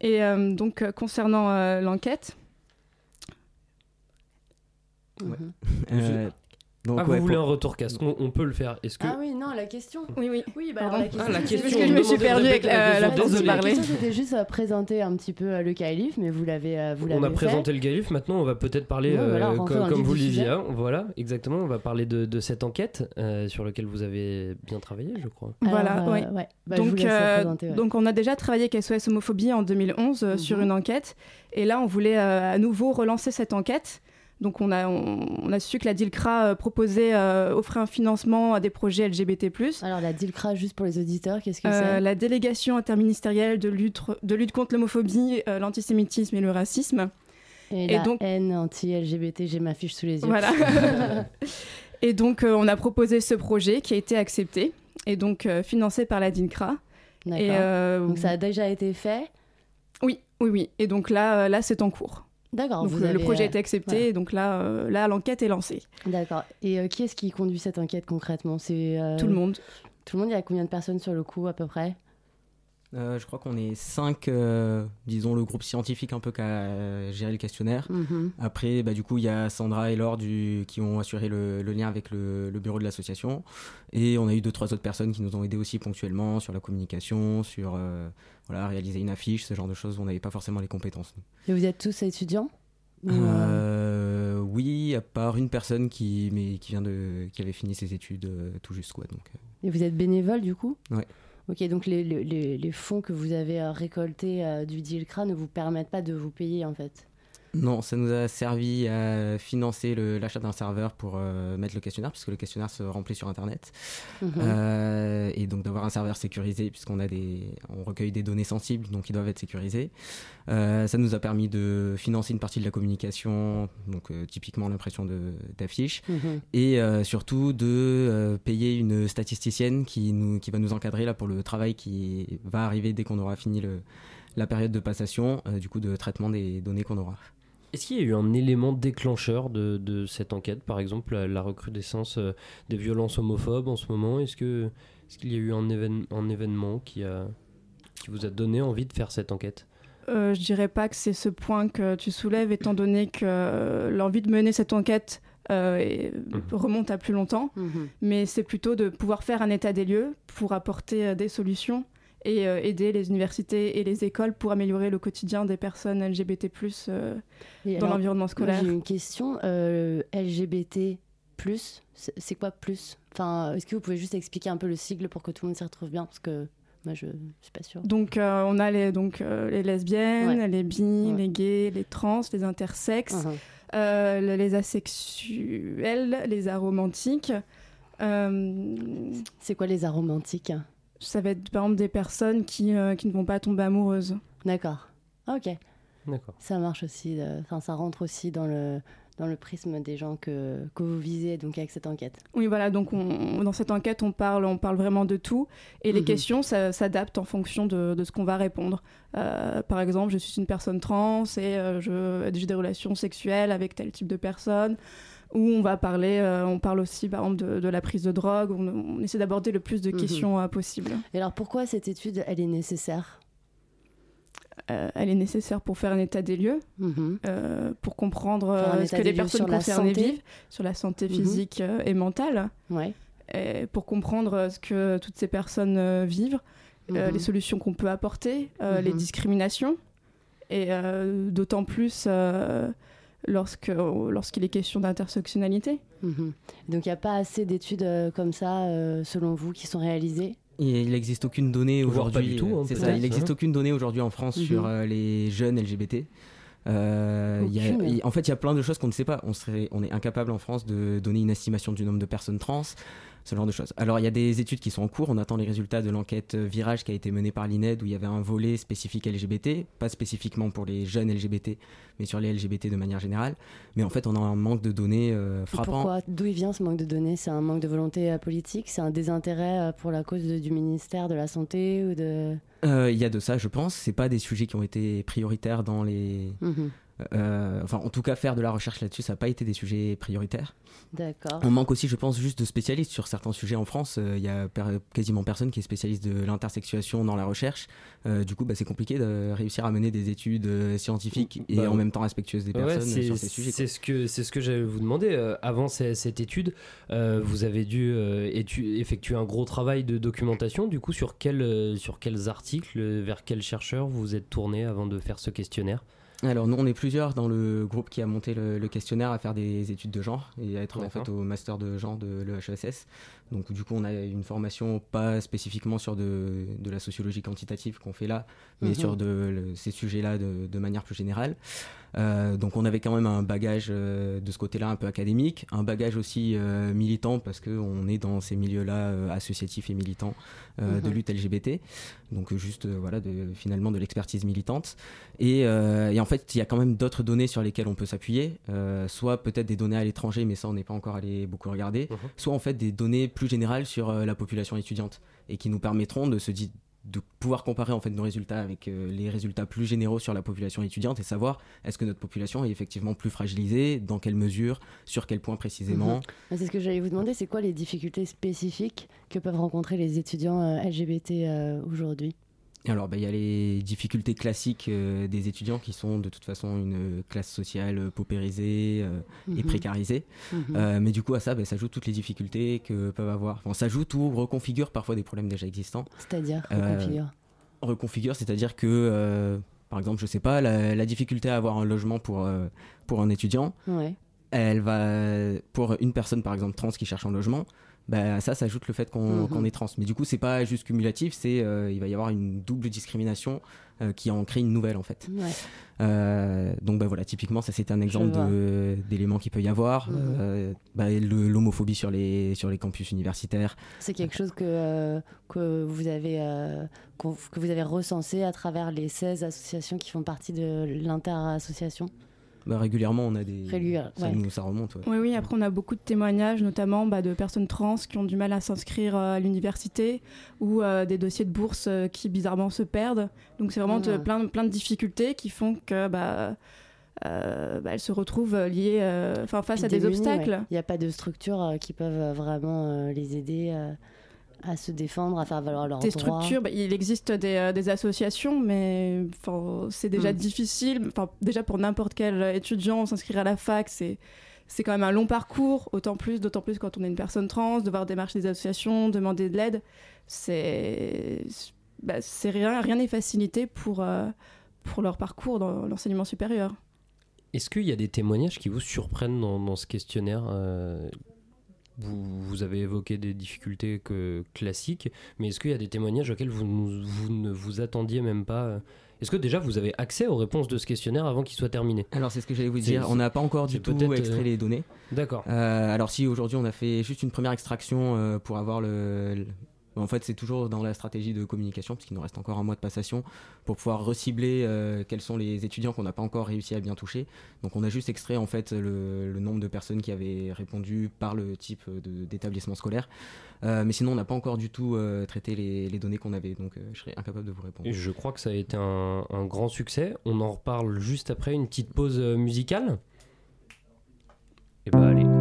Et euh, donc euh, concernant euh, l'enquête, Euh, donc, ah, vous ouais, voulez pour- un retour casque on, on peut le faire. Est-ce que Ah oui, non, la question. Oui, oui. Oui, bah alors la question. Ah, la question, Parce que je me suis perdue avec la la, la question. La parler. question c'était juste à présenter un petit peu euh, le CAELIF, mais vous l'avez euh, vous On a présenté le GAIF, maintenant on va peut-être parler, Ouais, voilà, euh, rentrer comme, comme vous hein, voilà, exactement, on va parler de, de cette enquête euh, sur laquelle vous avez bien travaillé, je crois. Voilà, Alors, euh, ouais. Bah, donc, euh, présenter, on a déjà travaillé avec SOS Homophobie en 2011 euh, sur Mhm. une enquête. Et là, on voulait euh, à nouveau relancer cette enquête. Donc on a, on, on a su que la DILCRA euh, proposait, euh, offrait un financement à des projets LGBT+. Alors la DILCRA, juste pour les auditeurs, qu'est-ce que Euh, c'est? la délégation interministérielle de lutte, de lutte contre l'homophobie, l'antisémitisme et le racisme. Et, et la donc- haine anti-LGBT, j'ai ma fiche sous les yeux. Voilà. [LAUGHS] et donc, euh, on a proposé ce projet qui a été accepté et donc euh, financé par la DINCRA. D'accord. Et, euh, Donc ça a déjà été fait? Oui, oui, oui. Et donc là, là c'est en cours. D'accord. Donc vous le, projet a euh, été accepté, voilà. et donc là, euh, là l'enquête est lancée. D'accord. Et euh, qui est-ce qui conduit cette enquête concrètement? C'est euh, Tout le monde. Tout le monde. Il y a combien de personnes sur le coup à peu près? Euh, je crois qu'on est cinq, euh, disons le groupe scientifique un peu qui a géré le questionnaire. Mhm. Après, bah, du coup, il y a Sandra et Laure du, qui ont assuré le, le lien avec le, le bureau de l'association. Et on a eu deux, trois autres personnes qui nous ont aidés aussi ponctuellement sur la communication, sur euh, voilà, réaliser une affiche, ce genre de choses on n'avait pas forcément les compétences. nous. Et vous êtes tous étudiants euh, Euh, oui, à part une personne qui, mais, qui, vient de, qui avait fini ses études euh, tout juste. Quoi, donc, Et vous êtes bénévole du coup? Ouais. Ok, donc les, les- les- fonds que vous avez récoltés euh, du DILCRA ne vous permettent pas de vous payer en fait? Non, ça nous a servi à financer l'achat d'un serveur pour euh, mettre le questionnaire, puisque le questionnaire se remplit sur Internet. Mhm. Euh, et donc d'avoir un serveur sécurisé, puisqu'on a des, on recueille des données sensibles, donc ils doivent être sécurisés. Euh, ça nous a permis de financer une partie de la communication, donc typiquement l'impression de- d'affiches, Mhm. et surtout de payer une statisticienne qui, nous, qui va nous encadrer là pour le travail qui va arriver dès qu'on aura fini le, la période de passation, du coup de traitement des données qu'on aura. Est-ce qu'il y a eu un élément déclencheur de, de cette enquête, par exemple la, la recrudescence euh, des violences homophobes en ce moment? Est-ce que est-ce qu'il y a eu un, évén- un événement qui a qui vous a donné envie de faire cette enquête? Euh, je dirais pas que c'est ce point que tu soulèves, étant donné que euh, l'envie de mener cette enquête euh, est- remonte à plus longtemps, Mhm. mais c'est plutôt de pouvoir faire un état des lieux pour apporter euh, des solutions et euh, aider les universités et les écoles pour améliorer le quotidien des personnes LGBT+, euh, dans l'environnement scolaire. J'ai une question. euh, LGBT, c'est quoi plus? Enfin, est-ce que vous pouvez juste expliquer un peu le sigle pour que tout le monde s'y retrouve bien? Parce que moi, je suis pas sûre. Donc, euh, on a les, donc, euh, les lesbiennes, Ouais. les bi, les gays, les trans, les intersexes, euh, le- les asexuels, les aromantiques. C'est quoi les aromantiques? Ça va être par exemple des personnes qui, euh, qui ne vont pas tomber amoureuses. D'accord. Ok. D'accord. Ça marche aussi. euh, Enfin, ça rentre aussi dans le dans le prisme des gens que, que vous visez donc avec cette enquête. Oui, voilà, donc on- dans cette enquête, on parle, on parle vraiment de tout. Et les Mhm. questions s'adaptent en fonction de, de ce qu'on va répondre. Euh, par exemple, je suis une personne trans et euh, j'ai des relations sexuelles avec tel type de personne. Ou on va parler, euh, on parle aussi par exemple de, de la prise de drogue. On, on essaie d'aborder le plus de Mhm. questions euh, possible. Et alors pourquoi cette étude elle est nécessaire? Euh, elle est nécessaire pour faire un état des lieux, euh, pour comprendre Mhm. Euh, ce que les personnes concernées vivent, sur la santé Mhm. physique et mentale, Ouais. et pour comprendre ce que toutes ces personnes vivent, Mhm. les solutions qu'on peut apporter, les Mhm. discriminations, et d'autant plus lorsque lorsqu'il est question d'intersectionnalité. Mhm. Donc il n'y a pas assez d'études comme ça, selon vous, qui sont réalisées? Il n'existe aucune donnée aujourd'hui. du tout, hein, c'est ça, il n'existe aucune donnée aujourd'hui en France sur Mhm. euh, les jeunes LGBT. Euh, il y a- en fait, il y a plein de choses qu'on ne sait pas. On, serait, on est incapable en France de donner une estimation du nombre de personnes trans, ce genre de choses. Alors, il y a des études qui sont en cours. On attend les résultats de l'enquête euh, Virage qui a été menée par l'INED où il y avait un volet spécifique LGBT, pas spécifiquement pour les jeunes LGBT, mais sur les LGBT de manière générale. Mais en fait, on a un manque de données euh, Et frappant. Pourquoi D'où il vient ce manque de données? C'est un manque de volonté euh, politique? C'est un désintérêt pour la cause de- du ministère de la Santé ou de... Il y a de ça, je pense. C'est pas des sujets qui ont été prioritaires dans les. Mhm. Euh, enfin, en tout cas, faire de la recherche là-dessus, ça n'a pas été des sujets prioritaires. D'accord. On manque aussi, je pense, juste de spécialistes sur certains sujets en France. Euh, Il y a per- quasiment personne qui est spécialiste de l'intersexuation dans la recherche. Euh, du coup, bah, c'est compliqué de réussir à mener des études euh, scientifiques et Bah, en même temps respectueuses des personnes c'est- sur ces sujets. C'est ce que c'est ce que j'allais vous demander. Euh, avant ce- cette étude, euh, vous avez dû euh, effectuer un gros travail de documentation. Du coup, sur quel, euh, sur quels articles, euh, vers quels chercheurs vous vous êtes tourné avant de faire ce questionnaire? Alors nous on est plusieurs dans le groupe qui a monté le, le questionnaire à faire des études de genre et à être en fait au master de genre de l'EHESS. Donc du coup on a une formation pas spécifiquement sur de, de la sociologie quantitative qu'on fait là, mais Mhm. sur de, le- ces sujets-là de, de manière plus générale. Euh, donc on avait quand même un bagage euh, de ce côté-là un peu académique, un bagage aussi euh, militant parce qu'on est dans ces milieux-là associatifs et militants euh, de Mhm. lutte LGBT. Donc juste voilà de, finalement de l'expertise militante. Et, et en fait il y a quand même d'autres données sur lesquelles on peut s'appuyer, euh, soit peut-être des données à l'étranger, mais ça on n'est pas encore allé beaucoup regarder, Mhm. soit en fait des données plus générales sur euh, la population étudiante et qui nous permettront de se dire de pouvoir comparer en fait nos résultats avec euh, les résultats plus généraux sur la population étudiante et savoir est-ce que notre population est effectivement plus fragilisée, dans quelle mesure, sur quel point précisément. Mhm. C'est ce que j'allais vous demander, c'est quoi les difficultés spécifiques que peuvent rencontrer les étudiants euh, LGBT euh, aujourd'hui? Alors, bah, il y a les difficultés classiques euh, des étudiants qui sont de toute façon une classe sociale euh, paupérisée euh, et Mhm. précarisée. Mhm. Euh, mais du coup, à ça, bah, s'ajoutent toutes les difficultés que peuvent avoir. Enfin, s'ajoute ou reconfigure parfois des problèmes déjà existants. C'est-à-dire Euh, reconfigure reconfigure, c'est-à-dire que, euh, par exemple, je sais pas, la, la difficulté à avoir un logement pour, euh, pour un étudiant, Ouais. elle va pour une personne par exemple trans qui cherche un logement bah, ça s'ajoute le fait qu'on Mhm. qu'on est trans. Mais du coup c'est pas juste cumulatif c'est euh, il va y avoir une double discrimination euh, qui en crée une nouvelle en fait. Ouais. Euh, donc bah voilà typiquement ça c'était un exemple d'éléments qu'il peut y avoir. Le- l'homophobie sur les sur les campus universitaires. C'est quelque chose que, que, vous avez, que vous avez recensé à travers les 16 associations qui font partie de l'inter-association? Bah, régulièrement on a des Régulière, ça, ouais. nous, ça remonte ouais. Oui, oui, après on a beaucoup de témoignages, notamment bah, de personnes trans qui ont du mal à s'inscrire euh, à l'université ou euh, des dossiers de bourse euh, qui bizarrement se perdent. Donc c'est vraiment Ah. de- plein, plein de difficultés qui font que bah, euh, bah, elles se retrouvent liées euh, enfin, face à des obstacles. ouais. Il n'y a pas de structures euh, qui peuvent euh, vraiment euh, les aider euh, à se défendre, à faire valoir leurs Des droits. structures, bah, il existe des, euh, des associations, mais c'est déjà Mm. difficile. Enfin, déjà pour n'importe quel étudiant, s'inscrire à la fac, c'est c'est quand même un long parcours, autant plus, d'autant plus quand on est une personne trans, devoir démarcher des associations, demander de l'aide, c'est bah, c'est rien, rien n'est facilité pour euh, pour leur parcours dans l'enseignement supérieur. Est-ce qu'il y a des témoignages qui vous surprennent dans, dans ce questionnaire euh, vous, vous avez évoqué des difficultés que, classiques, mais est-ce qu'il y a des témoignages auxquels vous, ne vous attendiez même pas euh? Est-ce que déjà vous avez accès aux réponses de ce questionnaire avant qu'il soit terminé? Alors c'est ce que j'allais vous dire, on n'a pas encore du tout extrait euh, les données. D'accord. Euh, alors si aujourd'hui on a fait juste une première extraction euh, pour avoir le... En fait c'est toujours dans la stratégie de communication, parce qu'il nous reste encore un mois de passation, pour pouvoir recibler euh, quels sont les étudiants qu'on n'a pas encore réussi à bien toucher. Donc on a juste extrait en fait le, nombre de personnes qui avaient répondu par le type d'établissement scolaire. Euh, mais sinon on n'a pas encore du tout euh, traité les, données qu'on avait, donc je serais incapable de vous répondre. Je crois que ça a été un, un grand succès. On en reparle juste après une petite pause musicale. Et bah allez.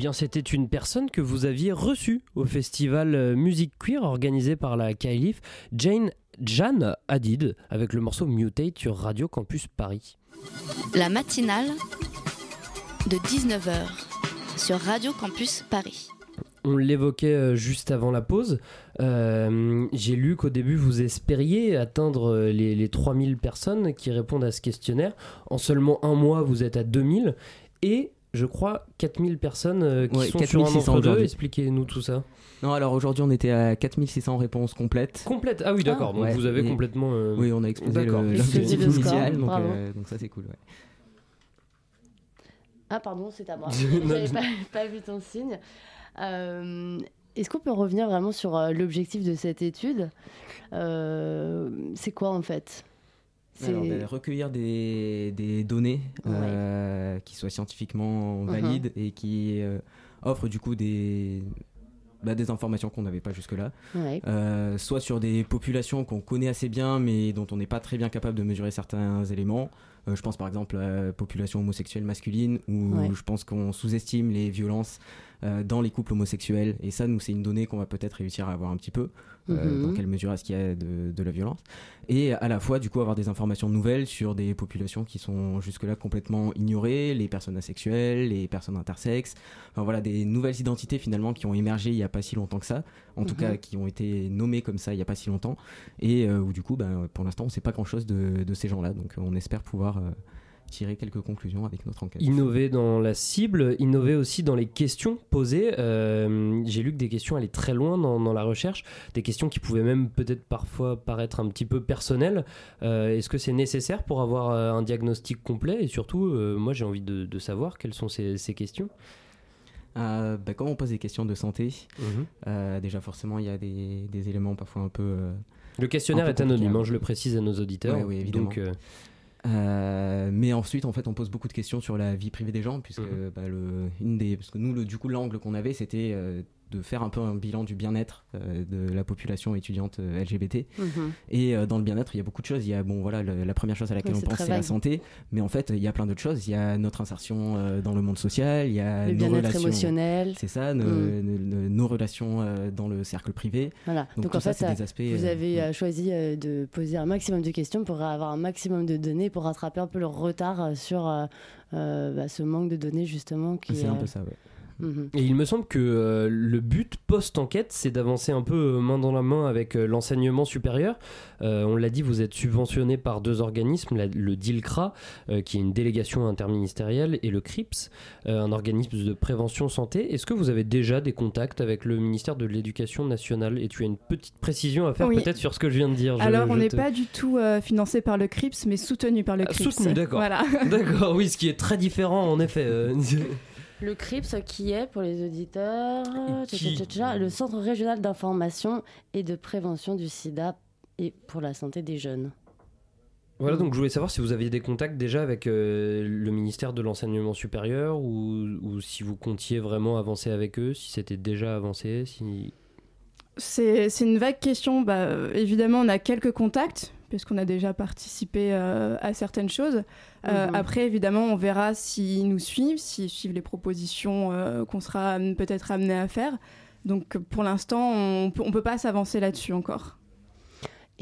Bien, c'était une personne que vous aviez reçue au festival euh, Musique Queer organisé par la Kailif, Jane Jan Hadid, avec le morceau Mutate sur Radio Campus Paris. La matinale de 19h sur Radio Campus Paris. On l'évoquait euh, juste avant la pause. Euh, J'ai lu qu'au début, vous espériez atteindre les, les 3000 personnes qui répondent à ce questionnaire. En seulement un mois, vous êtes à 2000. Et je crois 4000 personnes euh, qui Ouais, sont 4600 sur un entre deux. aujourd'hui. Expliquez-nous tout ça. Non, alors aujourd'hui on était à 4600 réponses complètes. Complète Ah oui, d'accord. Donc Ouais. vous avez Et- complètement. euh, Oui, on a explosé l'objectif initial, donc, euh, donc ça c'est cool. ouais. Ah pardon, c'est à moi. [LAUGHS] [LAUGHS] J'avais je- pas, pas vu ton signe. Euh, Est-ce qu'on peut revenir vraiment sur euh, l'objectif de cette étude? Euh, C'est quoi en fait? Alors, recueillir des, des données euh, qui soient scientifiquement Mhm. valides et qui euh, offrent du coup des, bah, des informations qu'on n'avait pas jusque-là. Ouais. Euh, soit sur des populations qu'on connaît assez bien mais dont on n'est pas très bien capable de mesurer certains éléments. Euh, je pense par exemple à la population homosexuelle masculine où Ouais. je pense qu'on sous-estime les violences dans les couples homosexuels. Et ça, nous, c'est une donnée qu'on va peut-être réussir à avoir un petit peu. euh, Mhm. dans quelle mesure est-ce qu'il y a de, de la violence et à la fois du coup avoir des informations nouvelles sur des populations qui sont jusque-là complètement ignorées, les personnes asexuelles, les personnes intersexes, enfin voilà des nouvelles identités finalement qui ont émergé il n'y a pas si longtemps que ça, en tout Mhm. cas qui ont été nommées comme ça il n'y a pas si longtemps et euh, où du coup ben, pour l'instant on ne sait pas grand-chose de, de ces gens-là donc on espère pouvoir euh, tirer quelques conclusions avec notre enquête. Innover dans la cible, innover aussi dans les questions posées. Euh, J'ai lu que des questions allaient très loin dans, dans la recherche, des questions qui pouvaient même peut-être parfois paraître un petit peu personnelles. Euh, Est-ce que c'est nécessaire pour avoir euh, un diagnostic complet? Et surtout, euh, moi j'ai envie de, de savoir quelles sont ces, ces questions. Euh, bah, quand on pose des questions de santé, Mhm. euh, déjà forcément il y a des, des éléments parfois un peu. euh, Le questionnaire peu est anonyme, hein, je le précise à nos auditeurs. Ouais, oui, évidemment. Donc, euh, mais ensuite, en fait, on pose beaucoup de questions sur la vie privée des gens, puisque Mhm. bah, le, une des, parce que nous, le, du coup, l'angle qu'on avait, c'était euh, de faire un peu un bilan du bien-être euh, de la population étudiante euh, LGBT. Mhm. Et euh, dans le bien-être, il y a beaucoup de choses. Il y a, bon, voilà, le- la première chose à laquelle on pense, c'est la santé. Mais en fait, il y a plein d'autres choses. Il y a notre insertion dans le monde social, il y a Le nos relations. émotionnel. C'est ça, nos, nos- nos- nos relations dans le cercle privé. Voilà. Donc, en fait, c'est des aspects. vous avez choisi de poser un maximum de questions pour avoir un maximum de données, pour rattraper un peu le retard sur bah, ce manque de données justement. C'est un peu ça, ouais. Mhm. Et il me semble que euh, le but post-enquête, c'est d'avancer un peu euh, main dans la main avec euh, l'enseignement supérieur. Euh, on l'a dit, vous êtes subventionné par deux organismes, la- le DILCRA, qui est une délégation interministérielle, et le CRIPS, un organisme de prévention santé. Est-ce que vous avez déjà des contacts avec le ministère de l'Éducation nationale? Et tu as une petite précision à faire Oui. peut-être sur ce que je viens de dire. Je- Alors, on n'est te- pas du tout financé par le CRIPS, mais soutenu par le Ah, CRIPS. Soutenu, d'accord. Voilà. [LAUGHS] D'accord, oui, ce qui est très différent en effet. [LAUGHS] Le CRIPS, qui est pour les auditeurs Qui- tcha, tcha, tcha, tcha, le Centre régional d'information et de prévention du sida et pour la santé des jeunes. Voilà, donc je voulais savoir si vous aviez des contacts déjà avec euh, le ministère de l'enseignement supérieur ou, ou si vous comptiez vraiment avancer avec eux, si c'était déjà avancé, si... C'est c'est une vague question. Bah, euh, évidemment, on a quelques contacts, puisqu'on a déjà participé euh, à certaines choses. Euh, Mhm. Après, évidemment, on verra s'ils nous suivent, s'ils suivent les propositions euh, qu'on sera peut-être amené à faire. Donc, pour l'instant, on on peut pas s'avancer là-dessus encore.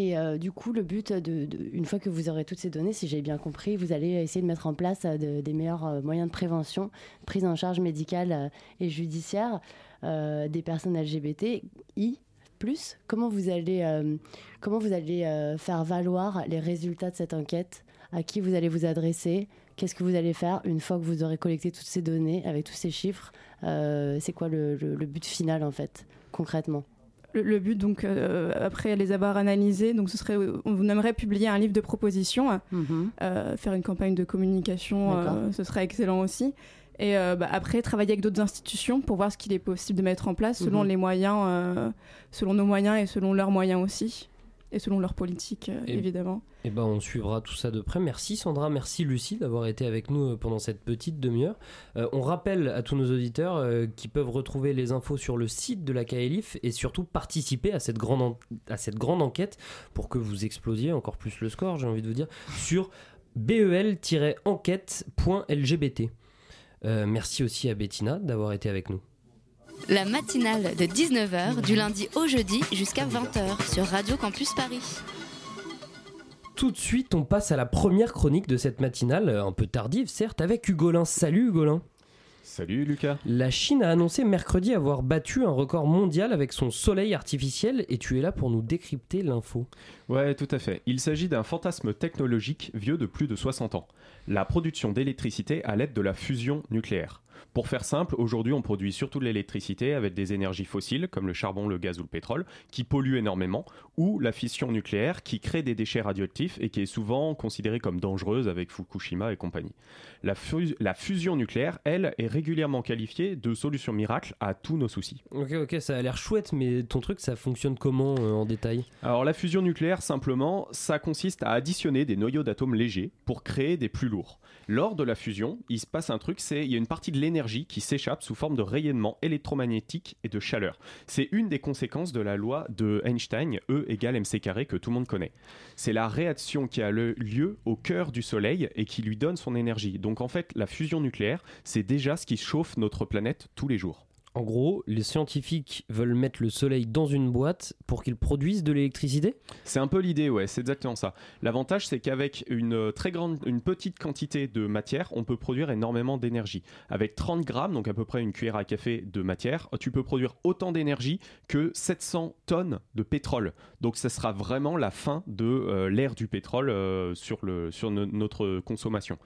Et du coup, le but, de, de- une fois que vous aurez toutes ces données, si j'ai bien compris, vous allez essayer de mettre en place de- des meilleurs moyens de prévention, prise en charge médicale et judiciaire des personnes LGBTI. Comment vous allez, euh, comment vous allez euh, faire valoir les résultats de cette enquête? À qui vous allez vous adresser? Qu'est-ce que vous allez faire une fois que vous aurez collecté toutes ces données avec tous ces chiffres? Euh, C'est quoi le, le- le but final en fait, concrètement? Le, le but, donc, euh, après les avoir analysés, donc ce serait, on aimerait publier un livre de propositions, euh, faire une campagne de communication, euh, ce serait excellent aussi. Et euh, bah, après, travailler avec d'autres institutions pour voir ce qu'il est possible de mettre en place selon Mhm. les moyens, euh, selon nos moyens et selon leurs moyens aussi, et selon leur politique, euh, Et- évidemment. Eh ben, on suivra tout ça de près. Merci Sandra, merci Lucie d'avoir été avec nous pendant cette petite demi-heure. Euh, on rappelle à tous nos auditeurs euh, qui peuvent retrouver les infos sur le site de la KLIF et surtout participer à cette grande, à cette grande enquête pour que vous explosiez encore plus le score, j'ai envie de vous dire, sur bel-enquête.lgbt. Euh, merci aussi à Bettina d'avoir été avec nous. La matinale de 19h du lundi au jeudi jusqu'à 20h sur Radio Campus Paris. Tout de suite, on passe à la première chronique de cette matinale, un peu tardive certes, avec Hugolin. Salut Hugolin. Salut Lucas. La Chine a annoncé mercredi avoir battu un record mondial avec son soleil artificiel et tu es là pour nous décrypter l'info. Ouais, tout à fait. Il s'agit d'un fantasme technologique vieux de plus de 60 ans. La production d'électricité à l'aide de la fusion nucléaire. Pour faire simple, aujourd'hui on produit surtout de l'électricité avec des énergies fossiles comme le charbon, le gaz ou le pétrole qui polluent énormément ou la fission nucléaire qui crée des déchets radioactifs et qui est souvent considérée comme dangereuse avec Fukushima et compagnie. La, fu- la fusion nucléaire, elle, est régulièrement qualifiée de solution miracle à tous nos soucis. Ok, ok, ça a l'air chouette, mais ton truc, ça fonctionne comment euh, en détail? Alors la fusion nucléaire, simplement, ça consiste à additionner des noyaux d'atomes légers pour créer des plus lourds. Lors de la fusion, il se passe un truc, c'est il y a une partie de l'énergie qui s'échappe sous forme de rayonnement électromagnétique et de chaleur. C'est une des conséquences de la loi de Einstein, E égale mc carré, que tout le monde connaît. C'est la réaction qui a lieu au cœur du Soleil et qui lui donne son énergie. Donc en fait, la fusion nucléaire, c'est déjà ce qui chauffe notre planète tous les jours. En gros, les scientifiques veulent mettre le soleil dans une boîte pour qu'il produise de l'électricité C'est un peu l'idée, ouais, c'est exactement ça. L'avantage, c'est qu'avec une euh, très grande, une petite quantité de matière, on peut produire énormément d'énergie. Avec 30 grammes, donc à peu près une cuillère à café de matière, tu peux produire autant d'énergie que 700 tonnes de pétrole. Donc ça sera vraiment la fin de euh, l'ère du pétrole euh, sur, notre consommation.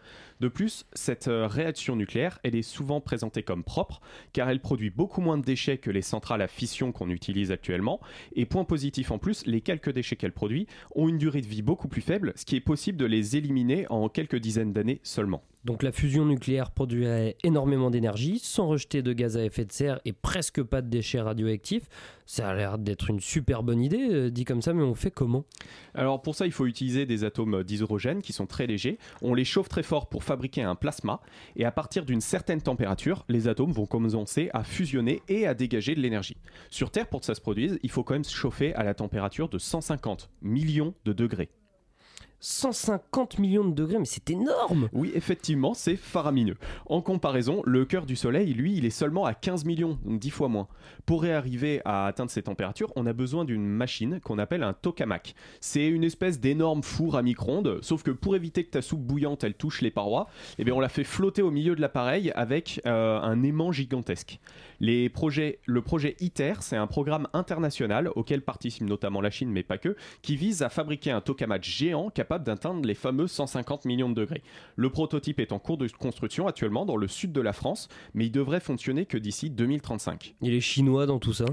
De plus, cette euh, réaction nucléaire, elle est souvent présentée comme propre, car elle produit beaucoup moins de déchets que les centrales à fission qu'on utilise actuellement. Et point positif en plus, les quelques déchets qu'elle produit ont une durée de vie beaucoup plus faible, ce qui est possible de les éliminer en quelques dizaines d'années seulement. Donc la fusion nucléaire produirait énormément d'énergie sans rejeter de gaz à effet de serre et presque pas de déchets radioactifs. Ça a l'air d'être une super bonne idée, euh, dit comme ça, mais on fait comment? Alors pour ça, il faut utiliser des atomes d'hydrogène qui sont très légers. On les chauffe très fort pour fabriquer un plasma. Et à partir d'une certaine température, les atomes vont commencer à fusionner et à dégager de l'énergie. Sur Terre, pour que ça se produise, il faut quand même se chauffer à la température de 150 millions de degrés. 150 millions de degrés, mais c'est énorme Oui, effectivement, c'est faramineux. En comparaison, le cœur du Soleil, lui, il est seulement à 15 millions, donc 10 fois moins. Pour arriver à atteindre ces températures, on a besoin d'une machine qu'on appelle un tokamak. C'est une espèce d'énorme four à micro-ondes, sauf que pour éviter que ta soupe bouillante, elle touche les parois, eh bien, on la fait flotter au milieu de l'appareil avec euh, un aimant gigantesque. Les projets, le projet ITER, c'est un programme international auquel participe notamment la Chine, mais pas que, qui vise à fabriquer un tokamak géant capable d'atteindre les fameux 150 millions de degrés. Le prototype est en cours de construction actuellement dans le sud de la France, mais il devrait fonctionner que d'ici 2035. Il est chinois dans tout ça?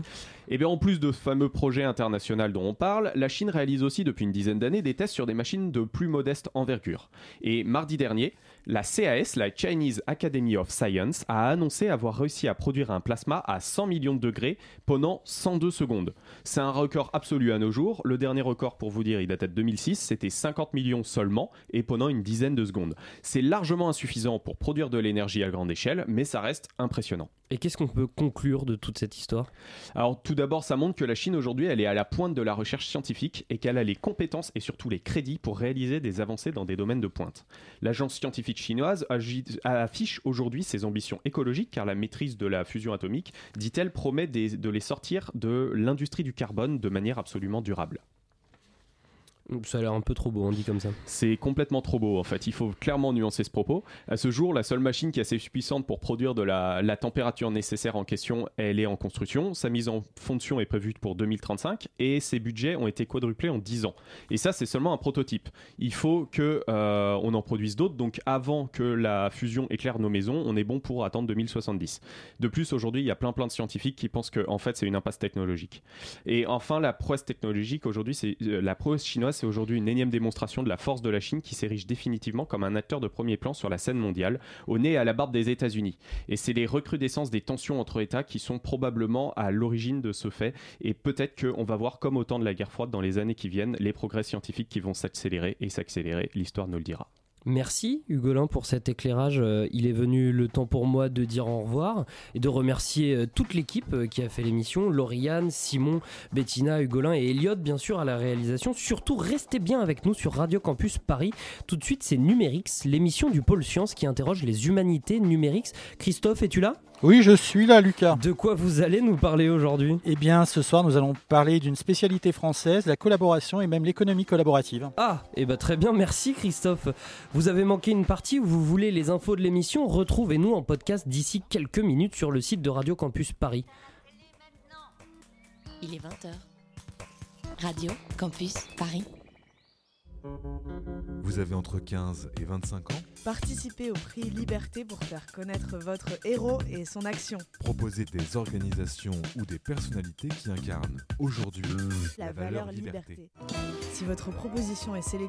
Et bien en plus de ce fameux projet international dont on parle, la Chine réalise aussi depuis une dizaine d'années des tests sur des machines de plus modeste envergure. Et mardi dernier, la CAS, la Chinese Academy of Science, a annoncé avoir réussi à produire un plasma à 100 millions de degrés pendant 102 secondes. C'est un record absolu à nos jours. Le dernier record, pour vous dire, il date de 2006, c'était 50 millions seulement et pendant une dizaine de secondes. C'est largement insuffisant pour produire de l'énergie à grande échelle, mais ça reste impressionnant. Et qu'est-ce qu'on peut conclure de toute cette histoire? Alors tout d'abord, ça montre que la Chine aujourd'hui, elle est à la pointe de la recherche scientifique et qu'elle a les compétences et surtout les crédits pour réaliser des avancées dans des domaines de pointe. L'agence scientifique chinoise affiche aujourd'hui ses ambitions écologiques car la maîtrise de la fusion atomique, dit-elle, promet de les sortir de l'industrie du carbone de manière absolument durable. Ça a l'air un peu trop beau, on dit comme ça. C'est complètement trop beau en fait, il faut clairement nuancer ce propos. À ce jour, la seule machine qui est assez puissante pour produire de la, température nécessaire en question, elle est en construction. Sa mise en fonction est prévue pour 2035 et ses budgets ont été quadruplés en 10 ans. Et ça, c'est seulement un prototype. Il faut que euh, on en produise d'autres, donc avant que la fusion éclaire nos maisons, on est bon pour attendre 2070. De plus, aujourd'hui, il y a plein plein de scientifiques qui pensent que en fait, c'est une impasse technologique. Et enfin, la prouesse technologique aujourd'hui, c'est euh, la prouesse chinoise, c'est aujourd'hui une énième démonstration de la force de la Chine qui s'érige définitivement comme un acteur de premier plan sur la scène mondiale, au nez et à la barbe des États-Unis. Et c'est les recrudescences des tensions entre États qui sont probablement à l'origine de ce fait. Et peut-être qu'on va voir, comme au temps de la guerre froide dans les années qui viennent, les progrès scientifiques qui vont s'accélérer et s'accélérer. L'histoire nous le dira. Merci Hugolin pour cet éclairage. Euh, Il est venu le temps pour moi de dire au revoir et de remercier euh, toute l'équipe euh, qui a fait l'émission, Lauriane, Simon, Bettina, Hugolin et Elliot bien sûr à la réalisation. Surtout restez bien avec nous sur Radio Campus Paris. Tout de suite c'est Numérix, l'émission du pôle science qui interroge les humanités Numérix. Christophe, es-tu là? Oui, je suis là, Lucas. De quoi vous allez nous parler aujourd'hui? Eh bien, ce soir, nous allons parler d'une spécialité française, la collaboration et même l'économie collaborative. Ah, et bah très bien, merci Christophe. Vous avez manqué une partie ou vous voulez les infos de l'émission Retrouvez-nous en podcast d'ici quelques minutes sur le site de Radio Campus Paris. Il est 20h. Radio Campus Paris. Vous avez entre 15 et 25 ans Participez au prix Liberté pour faire connaître votre héros et son action. Proposez des organisations ou des personnalités qui incarnent aujourd'hui La, valeur liberté. Si votre proposition est sélectionnée,